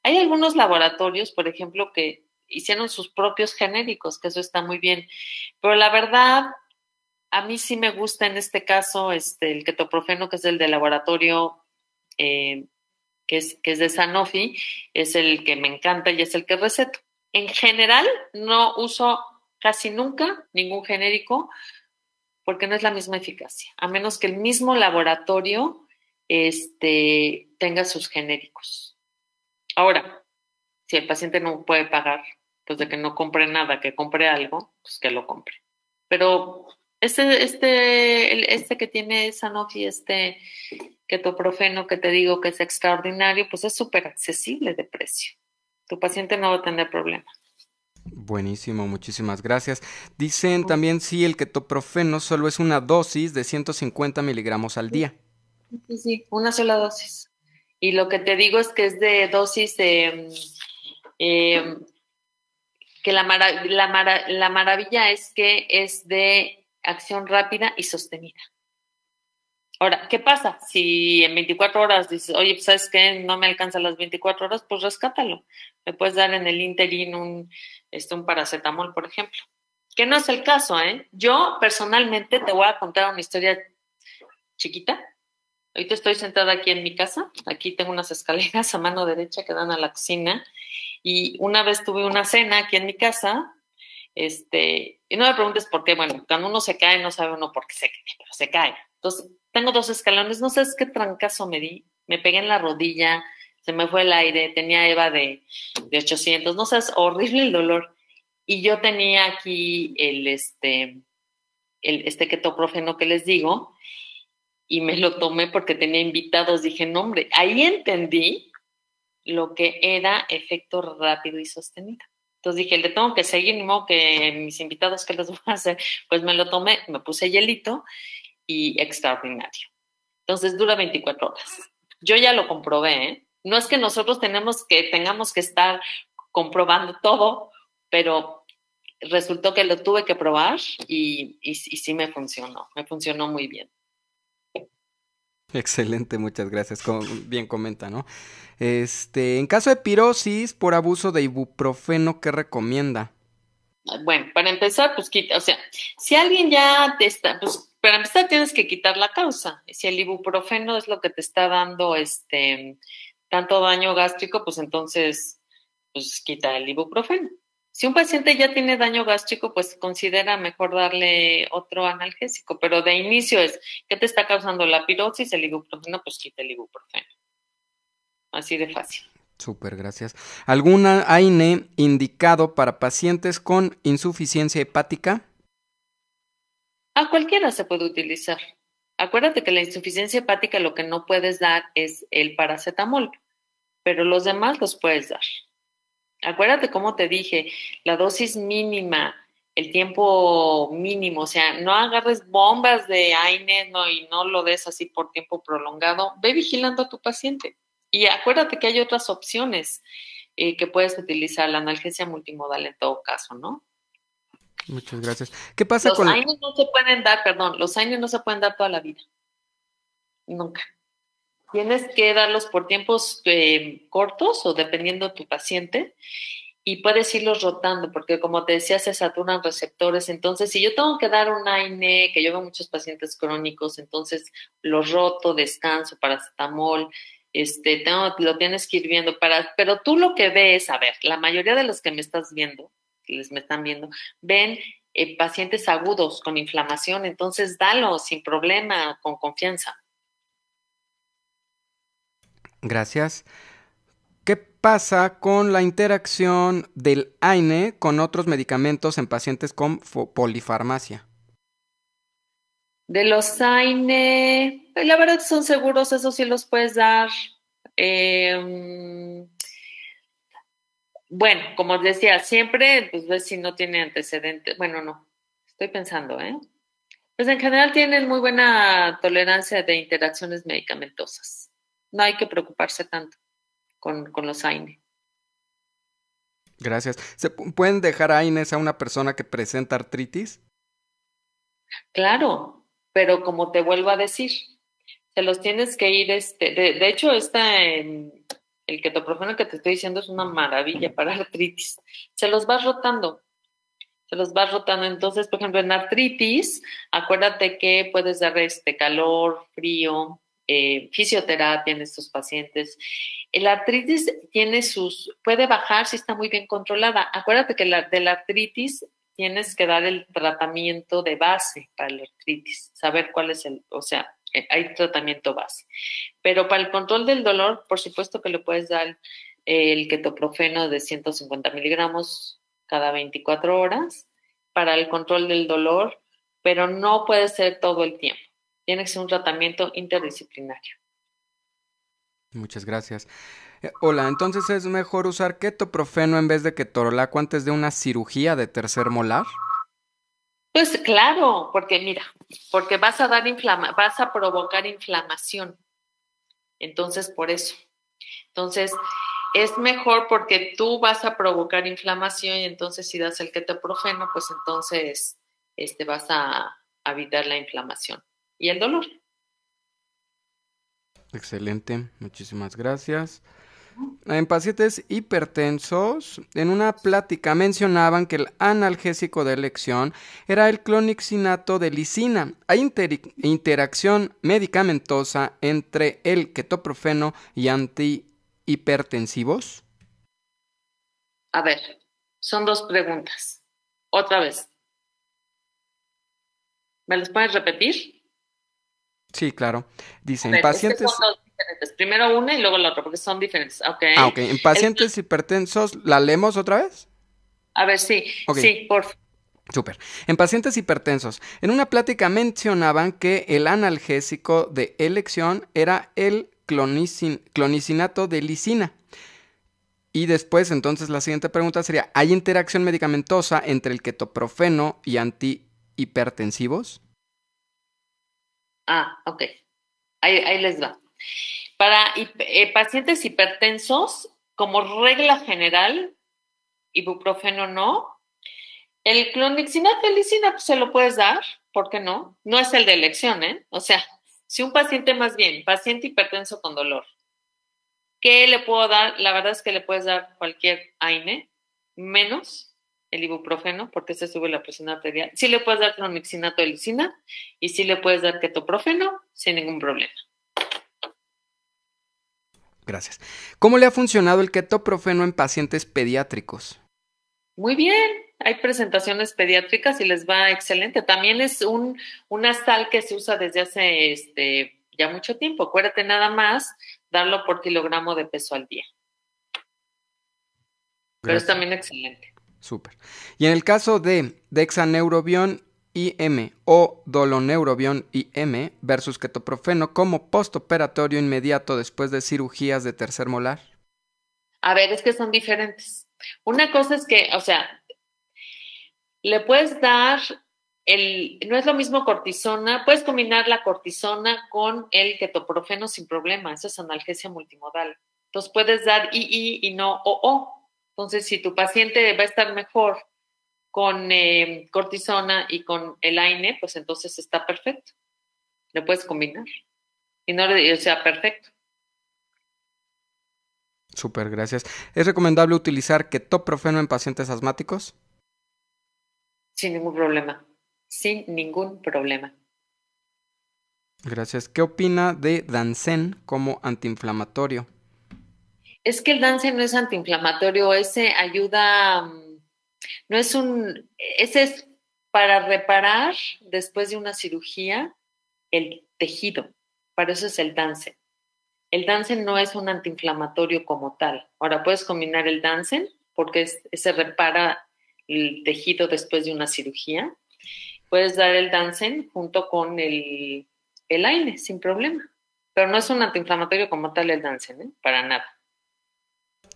Hay algunos laboratorios, por ejemplo, que hicieron sus propios genéricos, que eso está muy bien, pero la verdad, a mí sí me gusta en este caso este, el ketoprofeno, que es el de laboratorio, eh, que, es, que es de Sanofi, es el que me encanta y es el que receto. En general, no uso casi nunca ningún genérico porque no es la misma eficacia, a menos que el mismo laboratorio este, tenga sus genéricos. Ahora, si el paciente no puede pagar, pues de que no compre nada, que compre algo, pues que lo compre. Pero este, este, este que tiene Sanofi, este ketoprofeno que te digo que es extraordinario, pues es súper accesible de precio. Tu paciente no va a tener problema. Buenísimo, muchísimas gracias. Dicen también si el ketoprofeno solo es una dosis de 150 miligramos al día. Sí, sí, una sola dosis. Y lo que te digo es que es de dosis eh, eh, que la, la, la maravilla es que es de acción rápida y sostenida. Ahora, ¿qué pasa? Si en 24 horas dices, oye, pues, ¿sabes qué? No me alcanza las 24 horas, pues rescátalo. Me puedes dar en el interín un, este, un paracetamol, por ejemplo. Que no es el caso, ¿eh? Yo personalmente te voy a contar una historia chiquita. Ahorita estoy sentada aquí en mi casa. Aquí tengo unas escaleras a mano derecha que dan a la cocina. Y una vez tuve una cena aquí en mi casa. Este, y no me preguntes por qué. Bueno, cuando uno se cae, no sabe uno por qué se cae, pero se cae. Entonces, tengo dos escalones, no sé qué trancazo me di, me pegué en la rodilla, se me fue el aire, tenía Eva de, de 800, no sé, es horrible el dolor. Y yo tenía aquí el, este, el, este ketoprofeno que les digo, y me lo tomé porque tenía invitados, dije, no hombre, ahí entendí lo que era efecto rápido y sostenido. Entonces dije, le tengo que seguir, ni modo que mis invitados, ¿qué les voy a hacer? Pues me lo tomé, me puse hielito y extraordinario. Entonces dura 24 horas. Yo ya lo comprobé, ¿eh? No es que nosotros tenemos que, tengamos que estar comprobando todo, pero resultó que lo tuve que probar y, y, sí me funcionó, me funcionó muy bien. Excelente, muchas gracias. Como bien comenta, ¿no? Este, en caso de pirosis por abuso de ibuprofeno, ¿qué recomienda? Bueno, para empezar, pues quita, o sea, si alguien ya te está, pues para empezar tienes que quitar la causa. Si el ibuprofeno es lo que te está dando este tanto daño gástrico, pues entonces pues quita el ibuprofeno. Si un paciente ya tiene daño gástrico, pues considera mejor darle otro analgésico, pero de inicio es, ¿qué te está causando la pirosis? El ibuprofeno, pues quita el ibuprofeno. Así de fácil. Súper, gracias. ¿Alguna AINE indicado para pacientes con insuficiencia hepática? A cualquiera se puede utilizar. Acuérdate que la insuficiencia hepática lo que no puedes dar es el paracetamol, pero los demás los puedes dar. Acuérdate cómo te dije, la dosis mínima, el tiempo mínimo, o sea, no agarres bombas de AINE no, y no lo des así por tiempo prolongado. Ve vigilando a tu paciente. Y acuérdate que hay otras opciones eh, que puedes utilizar, la analgesia multimodal en todo caso, ¿no? Muchas gracias. ¿Qué pasa los con Los años no se pueden dar, perdón, los años no se pueden dar toda la vida. Nunca. Tienes que darlos por tiempos eh, cortos o dependiendo de tu paciente y puedes irlos rotando porque como te decía se saturan receptores. Entonces, si yo tengo que dar un AINE, que yo veo muchos pacientes crónicos, entonces los roto, descanso, paracetamol, este, tengo, lo tienes que ir viendo para, pero tú lo que ves, a ver, la mayoría de los que me estás viendo, les me están viendo, ven eh, pacientes agudos con inflamación, entonces dalo sin problema, con confianza. Gracias. ¿Qué pasa con la interacción del AINE con otros medicamentos en pacientes con polifarmacia? De los AINE, la verdad son seguros, eso sí los puedes dar. Eh, bueno, como decía, siempre, pues ves si no tiene antecedentes. Bueno, no, estoy pensando, ¿eh? Pues en general tienen muy buena tolerancia de interacciones medicamentosas. No hay que preocuparse tanto con, los AINE. Gracias. ¿Se pueden dejar AINES a una persona que presenta artritis? Claro, pero como te vuelvo a decir, se los tienes que ir, este, de, de hecho, está en, el ketoprofeno que te estoy diciendo es una maravilla para artritis. Se los vas rotando, se los vas rotando. Entonces, por ejemplo, en artritis, acuérdate que puedes dar este calor, frío, eh, fisioterapia en estos pacientes. El artritis tiene sus, puede bajar si está muy bien controlada. Acuérdate que la, de la artritis tienes que dar el tratamiento de base para la artritis, saber cuál es el, o sea, eh, hay tratamiento base. Pero para el control del dolor, por supuesto que le puedes dar el ketoprofeno de 150 miligramos cada 24 horas para el control del dolor, pero no puede ser todo el tiempo. Tiene que ser un tratamiento interdisciplinario. Muchas gracias. Eh, hola, entonces es mejor usar ketoprofeno en vez de ketorolaco antes de una cirugía de tercer molar? Pues claro, porque mira, porque vas a dar inflama, vas a provocar inflamación. Entonces, por eso. Entonces, es mejor porque tú vas a provocar inflamación y entonces si das el ketoprofeno, pues entonces este, vas a, evitar la inflamación y el dolor. Excelente, muchísimas gracias. En pacientes hipertensos, en una plática mencionaban que el analgésico de elección era el clonixinato de lisina. ¿Hay interacción medicamentosa entre el ketoprofeno y antihipertensivos? A ver, son dos preguntas. Otra vez. ¿Me los puedes repetir? Sí, claro. Dicen, pacientes... Primero una y luego la otra, porque son diferentes. Okay. Ah, ok. En pacientes hipertensos, ¿la leemos otra vez? A ver, sí. Sí, por Súper. En pacientes hipertensos, en una plática mencionaban que el analgésico de elección era el clonicinato de lisina. Y después, entonces, la siguiente pregunta sería, ¿hay interacción medicamentosa entre el ketoprofeno y antihipertensivos? Ah, ok. Ahí, ahí les va. Para eh, pacientes hipertensos, como regla general, ibuprofeno no. El clonixinato de lisina pues, se lo puedes dar, ¿por qué no? No es el de elección, ¿eh? O sea, si un paciente más bien, paciente hipertenso con dolor, ¿qué le puedo dar? La verdad es que le puedes dar cualquier AINE, menos el ibuprofeno, porque se sube la presión arterial. Sí le puedes dar clonixinato de lisina y sí le puedes dar ketoprofeno sin ningún problema. Gracias. ¿Cómo le ha funcionado el ketoprofeno en pacientes pediátricos? Muy bien, hay presentaciones pediátricas y les va excelente. También es un, una sal que se usa desde hace este, ya mucho tiempo. Acuérdate nada más darlo por kilogramo de peso al día. Pero es también excelente. Súper. Y en el caso de dexaneurobión IM o doloneurobión IM versus ketoprofeno como postoperatorio inmediato después de cirugías de tercer molar? A ver, es que son diferentes. Una cosa es que, o sea, le puedes dar el, no es lo mismo cortisona, puedes combinar la cortisona con el ketoprofeno sin problema, eso es analgesia multimodal. Entonces puedes dar II y no OO. Entonces, si tu paciente va a estar mejor con eh, cortisona y con el AINE, pues entonces está perfecto. Lo puedes combinar. Y no o sea perfecto. Súper, gracias. ¿Es recomendable utilizar ketoprofeno en pacientes asmáticos? Sin ningún problema. Sin ningún problema. Gracias. ¿Qué opina de Dansen como antiinflamatorio? Es que el Dansen no es antiinflamatorio, ese ayuda mm, no es un, ese es para reparar después de una cirugía el tejido. Para eso es el Dansen. El Dansen no es un antiinflamatorio como tal. Ahora puedes combinar el Dansen porque se repara el tejido después de una cirugía. Puedes dar el Dansen junto con el, el sin problema. Pero no es un antiinflamatorio como tal el Dansen, ¿eh? para nada.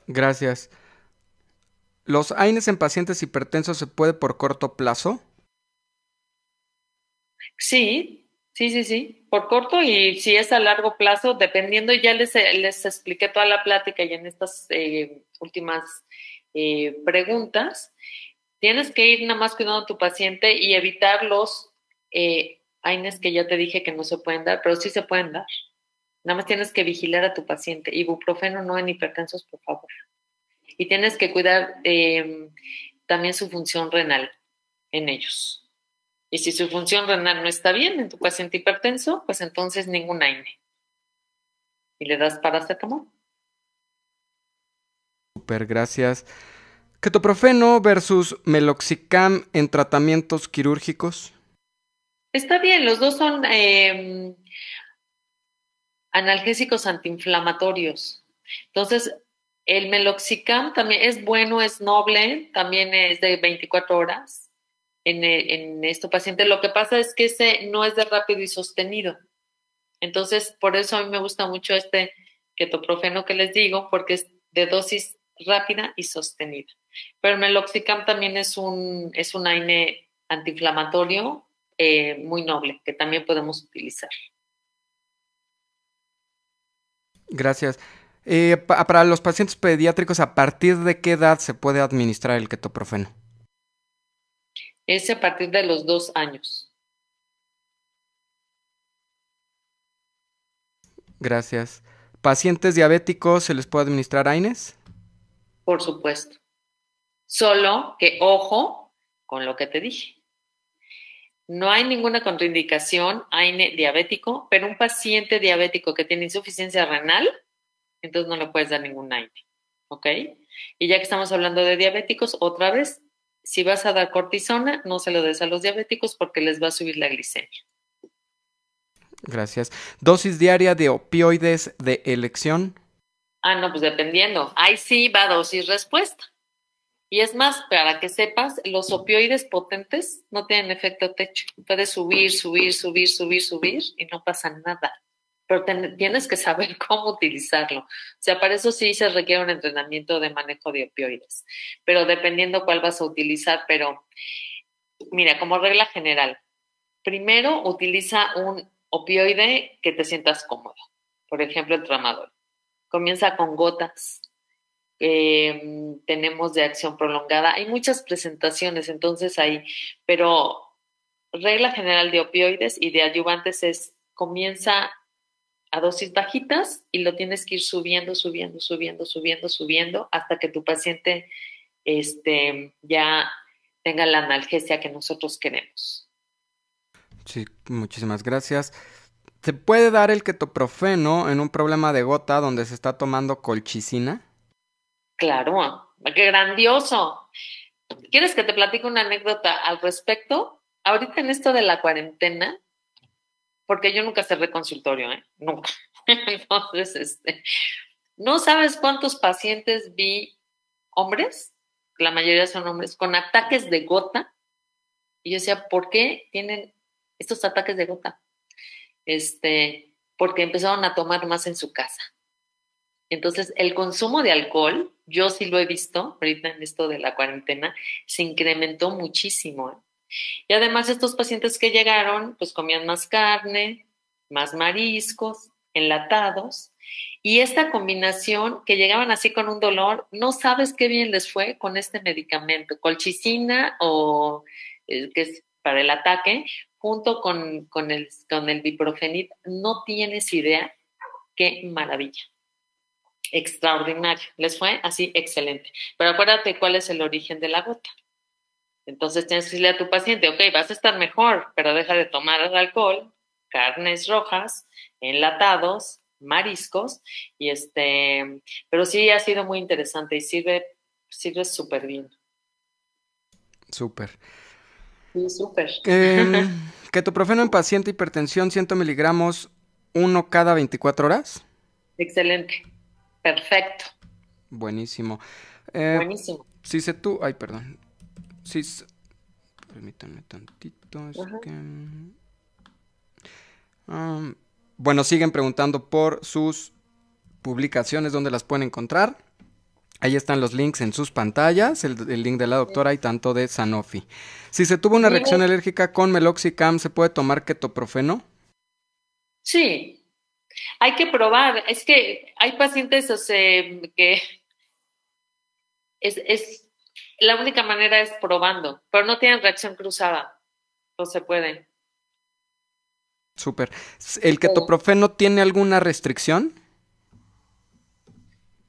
Gracias. ¿Los AINES en pacientes hipertensos se puede por corto plazo? Sí, sí, sí, sí, por corto y si es a largo plazo, dependiendo, ya les, les expliqué toda la plática y en estas eh, últimas eh, preguntas, tienes que ir nada más cuidando a tu paciente y evitar los eh, AINES que ya te dije que no se pueden dar, pero sí se pueden dar. Nada más tienes que vigilar a tu paciente. Ibuprofeno no en hipertensos, por favor y tienes que cuidar em, también su función renal en ellos. Y si su función renal no está bien en tu paciente hipertenso, pues entonces ningún AINE. Y le das paracetamol. Super, gracias. Ketoprofeno versus meloxicam en tratamientos quirúrgicos. Está bien, los dos son em, analgésicos antiinflamatorios. Entonces, el meloxicam también es bueno, es noble, también es de 24 horas en, en este paciente. Lo que pasa es que ese no es de rápido y sostenido. Entonces, por eso a mí me gusta mucho este ketoprofeno que les digo, porque es de dosis rápida y sostenida. Pero el meloxicam también es un, es un AINE antiinflamatorio eh, muy noble que también podemos utilizar. Gracias. Eh, para los pacientes pediátricos, ¿a partir de qué edad se puede administrar el ketoprofeno? Es a partir de los dos años. Gracias. ¿Pacientes diabéticos se les puede administrar AINES? Por supuesto. Solo que ojo con lo que te dije. No hay ninguna contraindicación AINE diabético, pero un paciente diabético que tiene insuficiencia renal, entonces no le puedes dar ningún AINE. ¿Ok? Y ya que estamos hablando de diabéticos, otra vez, si vas a dar cortisona, no se lo des a los diabéticos porque les va a subir la glicemia. Gracias. ¿Dosis diaria de opioides de elección? Ah, no, pues dependiendo. Ahí sí va dosis respuesta. Y es más, para que sepas, los opioides potentes no tienen efecto techo. Puedes subir, subir, subir, subir, subir y no pasa nada. Pero tienes que saber (laughs) cómo utilizarlo. O sea, para eso sí se requiere un entrenamiento de manejo de opioides. Pero dependiendo cuál vas a utilizar, pero mira, como regla general, primero utiliza un opioide que te sientas cómodo. Por ejemplo, el tramador. Comienza con gotas. Em, tenemos de acción prolongada. Hay muchas presentaciones, entonces ahí, pero regla general de opioides y de ayudantes es comienza a dosis bajitas y lo tienes que ir subiendo, subiendo, subiendo, subiendo, subiendo hasta que tu paciente este, ya tenga la analgesia que nosotros queremos. Sí, muchísimas gracias. ¿Se puede dar el ketoprofeno en un problema de gota donde se está tomando colchicina? Claro, qué grandioso. ¿Quieres que te platique una anécdota al respecto? Ahorita en esto de la cuarentena, porque yo nunca cerré consultorio, ¿eh? Nunca. (laughs) Entonces, este, ¿no sabes cuántos pacientes vi hombres? La mayoría son hombres, con ataques de gota. Y yo decía, ¿por qué tienen estos ataques de gota, este, porque empezaron a tomar más en su casa. Entonces, el consumo de alcohol, yo sí lo he visto ahorita en esto de la cuarentena, se incrementó muchísimo. ¿eh? Y además estos pacientes que llegaron, pues comían más carne, más mariscos, enlatados, y esta combinación que llegaban así con un dolor, no sabes qué bien les fue con este medicamento, colchicina o eh, que es para el ataque, junto con, con, el, con el diprofenid, no tienes idea qué maravilla. Extraordinario. Les fue así excelente. Pero acuérdate cuál es el origen de la gota. Entonces tienes que decirle a tu paciente, ok, vas a estar mejor, pero deja de tomar alcohol, carnes rojas, enlatados, mariscos, y este, pero sí ha sido muy interesante y sirve, sirve súper bien. Súper. Sí, súper. (laughs) Eh, ketoprofeno en paciente hipertensión 100 miligramos, uno cada 24 horas. Excelente. Perfecto. Buenísimo. Eh, Buenísimo. Si se tú, ay, perdón. Si, permítanme tantito. Um, bueno, siguen preguntando por sus publicaciones, dónde las pueden encontrar. Ahí están los links en sus pantallas, el, link de la doctora y tanto de Sanofi. Si se tuvo una reacción alérgica con Meloxicam, ¿se puede tomar ketoprofeno? Sí, hay que probar. Es que hay pacientes o sea, que es, es, la única manera es probando, pero no tienen reacción cruzada. No se puede. Súper. ¿El ketoprofeno tiene alguna restricción?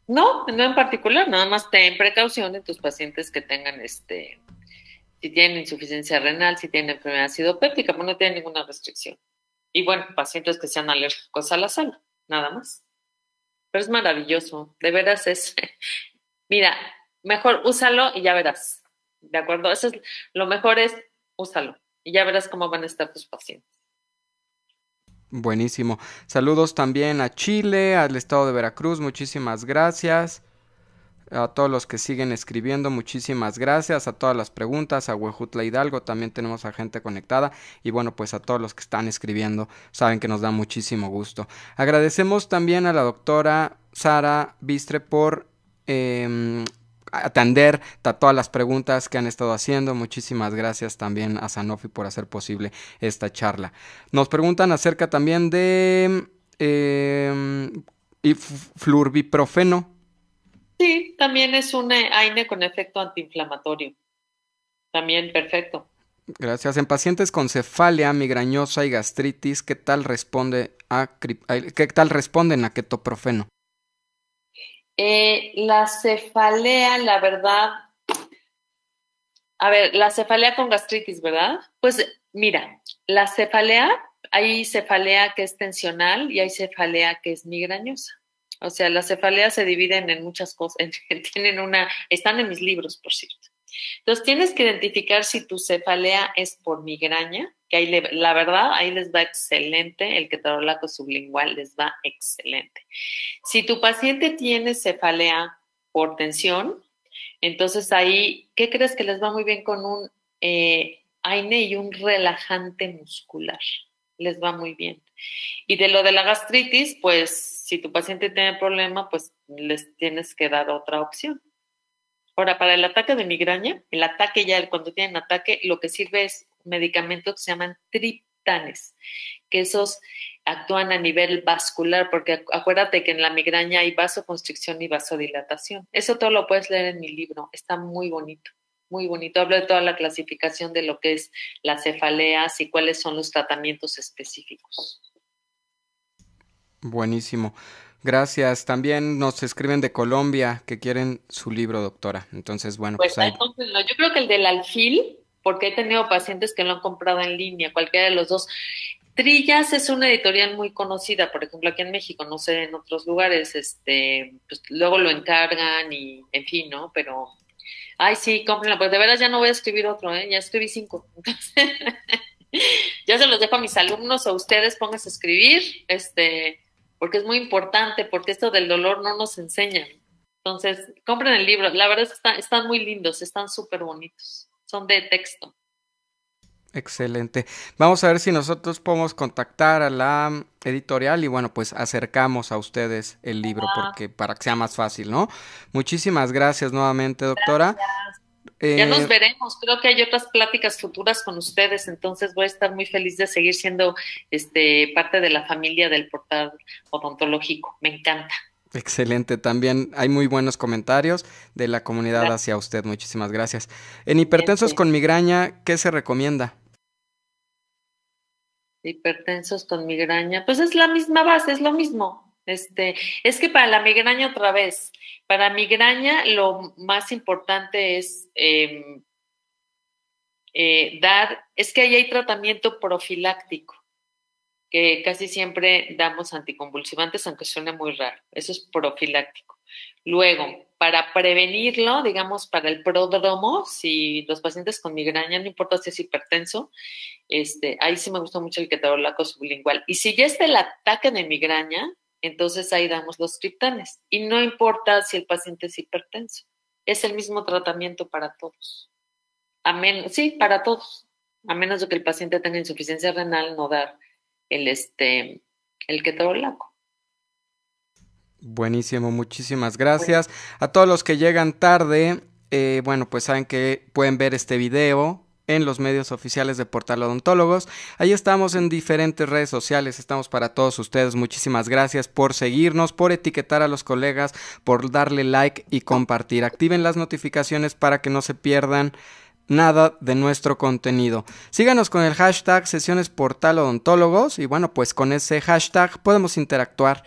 No, no en particular, nada más ten precaución en tus pacientes que tengan este, si tienen insuficiencia renal, si tienen enfermedad ácido péptica, pues no tienen ninguna restricción. Y bueno, pacientes que sean alérgicos a la sal, nada más. Pero es maravilloso, de veras es. (laughs) Mira, mejor úsalo y ya verás. ¿De acuerdo? Eso es lo mejor es úsalo y ya verás cómo van a estar tus pacientes. Buenísimo. Saludos también a Chile, al estado de Veracruz, muchísimas gracias. A todos los que siguen escribiendo, muchísimas gracias. A todas las preguntas, a Huejutla Hidalgo, también tenemos a gente conectada. Y bueno, pues a todos los que están escribiendo, saben que nos da muchísimo gusto. Agradecemos también a la doctora Sara Bistre por eh, atender a todas las preguntas que han estado haciendo. Muchísimas gracias también a Sanofi por hacer posible esta charla. Nos preguntan acerca también de eh, flurbiprofeno. Sí, también es un AINE con efecto antiinflamatorio. También perfecto. Gracias. En pacientes con cefalia migrañosa y gastritis, ¿qué tal responde a qué tal responden a ketoprofeno? Eh, la cefalea, la verdad, a ver, la cefalea con gastritis, ¿verdad? Pues mira, la cefalea, hay cefalea que es tensional y hay cefalea que es migrañosa. O sea, las cefaleas se dividen en muchas cosas, (laughs) tienen una, están en mis libros, por cierto. Entonces, tienes que identificar si tu cefalea es por migraña, que ahí la verdad, ahí les va excelente, el ketorolaco sublingual les va excelente. Si tu paciente tiene cefalea por tensión, entonces ahí, ¿qué crees que les va muy bien con un eh, AINE y un relajante muscular? Les va muy bien. Y de lo de la gastritis, pues si tu paciente tiene problema, pues les tienes que dar otra opción. Ahora, para el ataque de migraña, el ataque ya, cuando tienen ataque, lo que sirve es medicamentos que se llaman triptanes, que esos actúan a nivel vascular, porque acuérdate que en la migraña hay vasoconstricción y vasodilatación. Eso todo lo puedes leer en mi libro, está muy bonito, muy bonito. Hablo de toda la clasificación de lo que es las cefaleas y cuáles son los tratamientos específicos. Buenísimo. Gracias. También nos escriben de Colombia que quieren su libro, doctora. Entonces, bueno, pues, pues entonces, yo creo que el del alfil, porque he tenido pacientes que lo han comprado en línea, cualquiera de los dos. Trillas es una editorial muy conocida, por ejemplo, aquí en México, no sé, en otros lugares, este, pues luego lo encargan y, en fin, ¿no? Pero, ay, sí, cómprenla, pues de veras ya no voy a escribir otro, ¿eh? Ya escribí cinco. Entonces, (laughs) ya se los dejo a mis alumnos o a ustedes, pónganse a escribir, este, porque es muy importante, porque esto del dolor no nos enseñan. Entonces, compren el libro. La verdad es que están, están muy lindos, están súper bonitos. Son de texto. Excelente. Vamos a ver si nosotros podemos contactar a la editorial y bueno, pues acercamos a ustedes el libro porque para que sea más fácil, ¿no? Muchísimas gracias nuevamente, doctora. ya nos eh, veremos. Creo que hay otras pláticas futuras con ustedes, entonces voy a estar muy feliz de seguir siendo este parte de la familia del portal odontológico. Me encanta. Excelente, también hay muy buenos comentarios de la comunidad hacia usted. Muchísimas gracias. En hipertensos con migraña, ¿qué se recomienda? Hipertensos con migraña, pues es la misma base, es lo mismo. Este, es que para la migraña otra vez, para migraña lo más importante es em, eh, dar, es que ahí hay tratamiento profiláctico, que casi siempre damos anticonvulsivantes, aunque suene muy raro, eso es profiláctico. Luego, para prevenirlo, digamos, para el pródromo, si los pacientes con migraña, no importa si es hipertenso, este, ahí sí me gusta mucho el ketorolaco sublingual. Y si ya está el ataque de migraña, entonces ahí damos los triptanes. Y no importa si el paciente es hipertenso, es el mismo tratamiento para todos. A menos, sí, para todos. A menos de que el paciente tenga insuficiencia renal, no dar el, este, el ketorolaco. Buenísimo, muchísimas gracias. A todos los que llegan tarde, eh, bueno, pues saben que pueden ver este video en los medios oficiales de Portal Odontólogos. Ahí estamos en diferentes redes sociales, estamos para todos ustedes. Muchísimas gracias por seguirnos, por etiquetar a los colegas, por darle like y compartir. Activen las notificaciones para que no se pierdan nada de nuestro contenido. Síganos con el hashtag sesiones portal odontólogos y bueno, pues con ese hashtag podemos interactuar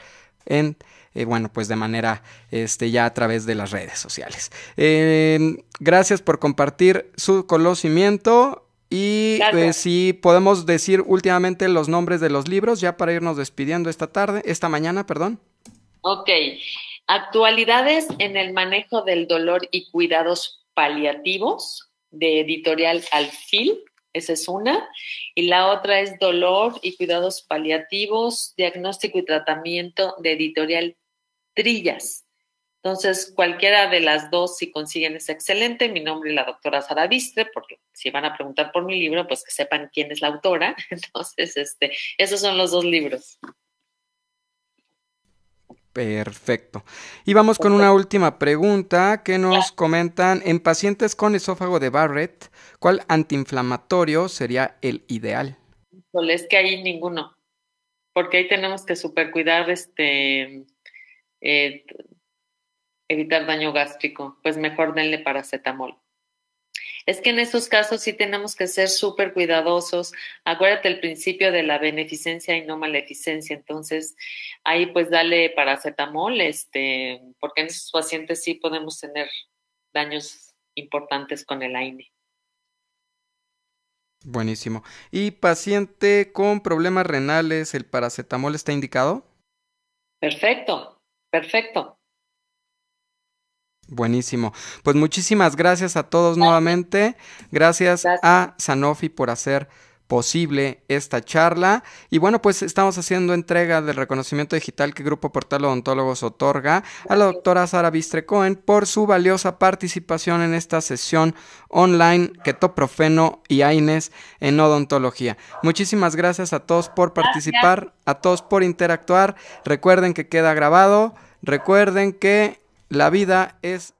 en eh, bueno, pues de manera este, ya a través de las redes sociales. Em, gracias por compartir su conocimiento. Y eh, si podemos decir últimamente los nombres de los libros, ya para irnos despidiendo esta tarde, esta mañana, perdón. Ok. Actualidades en el manejo del dolor y cuidados paliativos de editorial Alfil. Esa es una. Y la otra es Dolor y Cuidados Paliativos, Diagnóstico y Tratamiento de Editorial Trillas. Entonces, cualquiera de las dos, si consiguen, es excelente. Mi nombre es la doctora Sara Vistre, porque si van a preguntar por mi libro, pues que sepan quién es la autora. (laughs) Entonces, este, esos son los dos libros. Perfecto. Y vamos con una última pregunta que nos comentan, en pacientes con esófago de Barrett, ¿cuál antiinflamatorio sería el ideal? Es que hay ninguno, porque ahí tenemos que supercuidar este eh, evitar daño gástrico, pues mejor denle paracetamol. Es que en esos casos sí tenemos que ser súper cuidadosos. Acuérdate el principio de la beneficencia y no maleficencia. Entonces, ahí pues dale paracetamol, este, porque en esos pacientes sí podemos tener daños importantes con el AINE. Buenísimo. ¿Y paciente con problemas renales, el paracetamol está indicado? Perfecto, perfecto. Buenísimo. Pues muchísimas gracias a todos nuevamente. Gracias, gracias, a Sanofi por hacer posible esta charla. Y bueno, pues estamos haciendo entrega del reconocimiento digital que Grupo Portal Odontólogos otorga a la doctora Sara Bistre Cohen por su valiosa participación en esta sesión online Ketoprofeno y AINES en odontología. Muchísimas gracias a todos por participar, a todos por interactuar. Recuerden que queda grabado. Recuerden que la vida es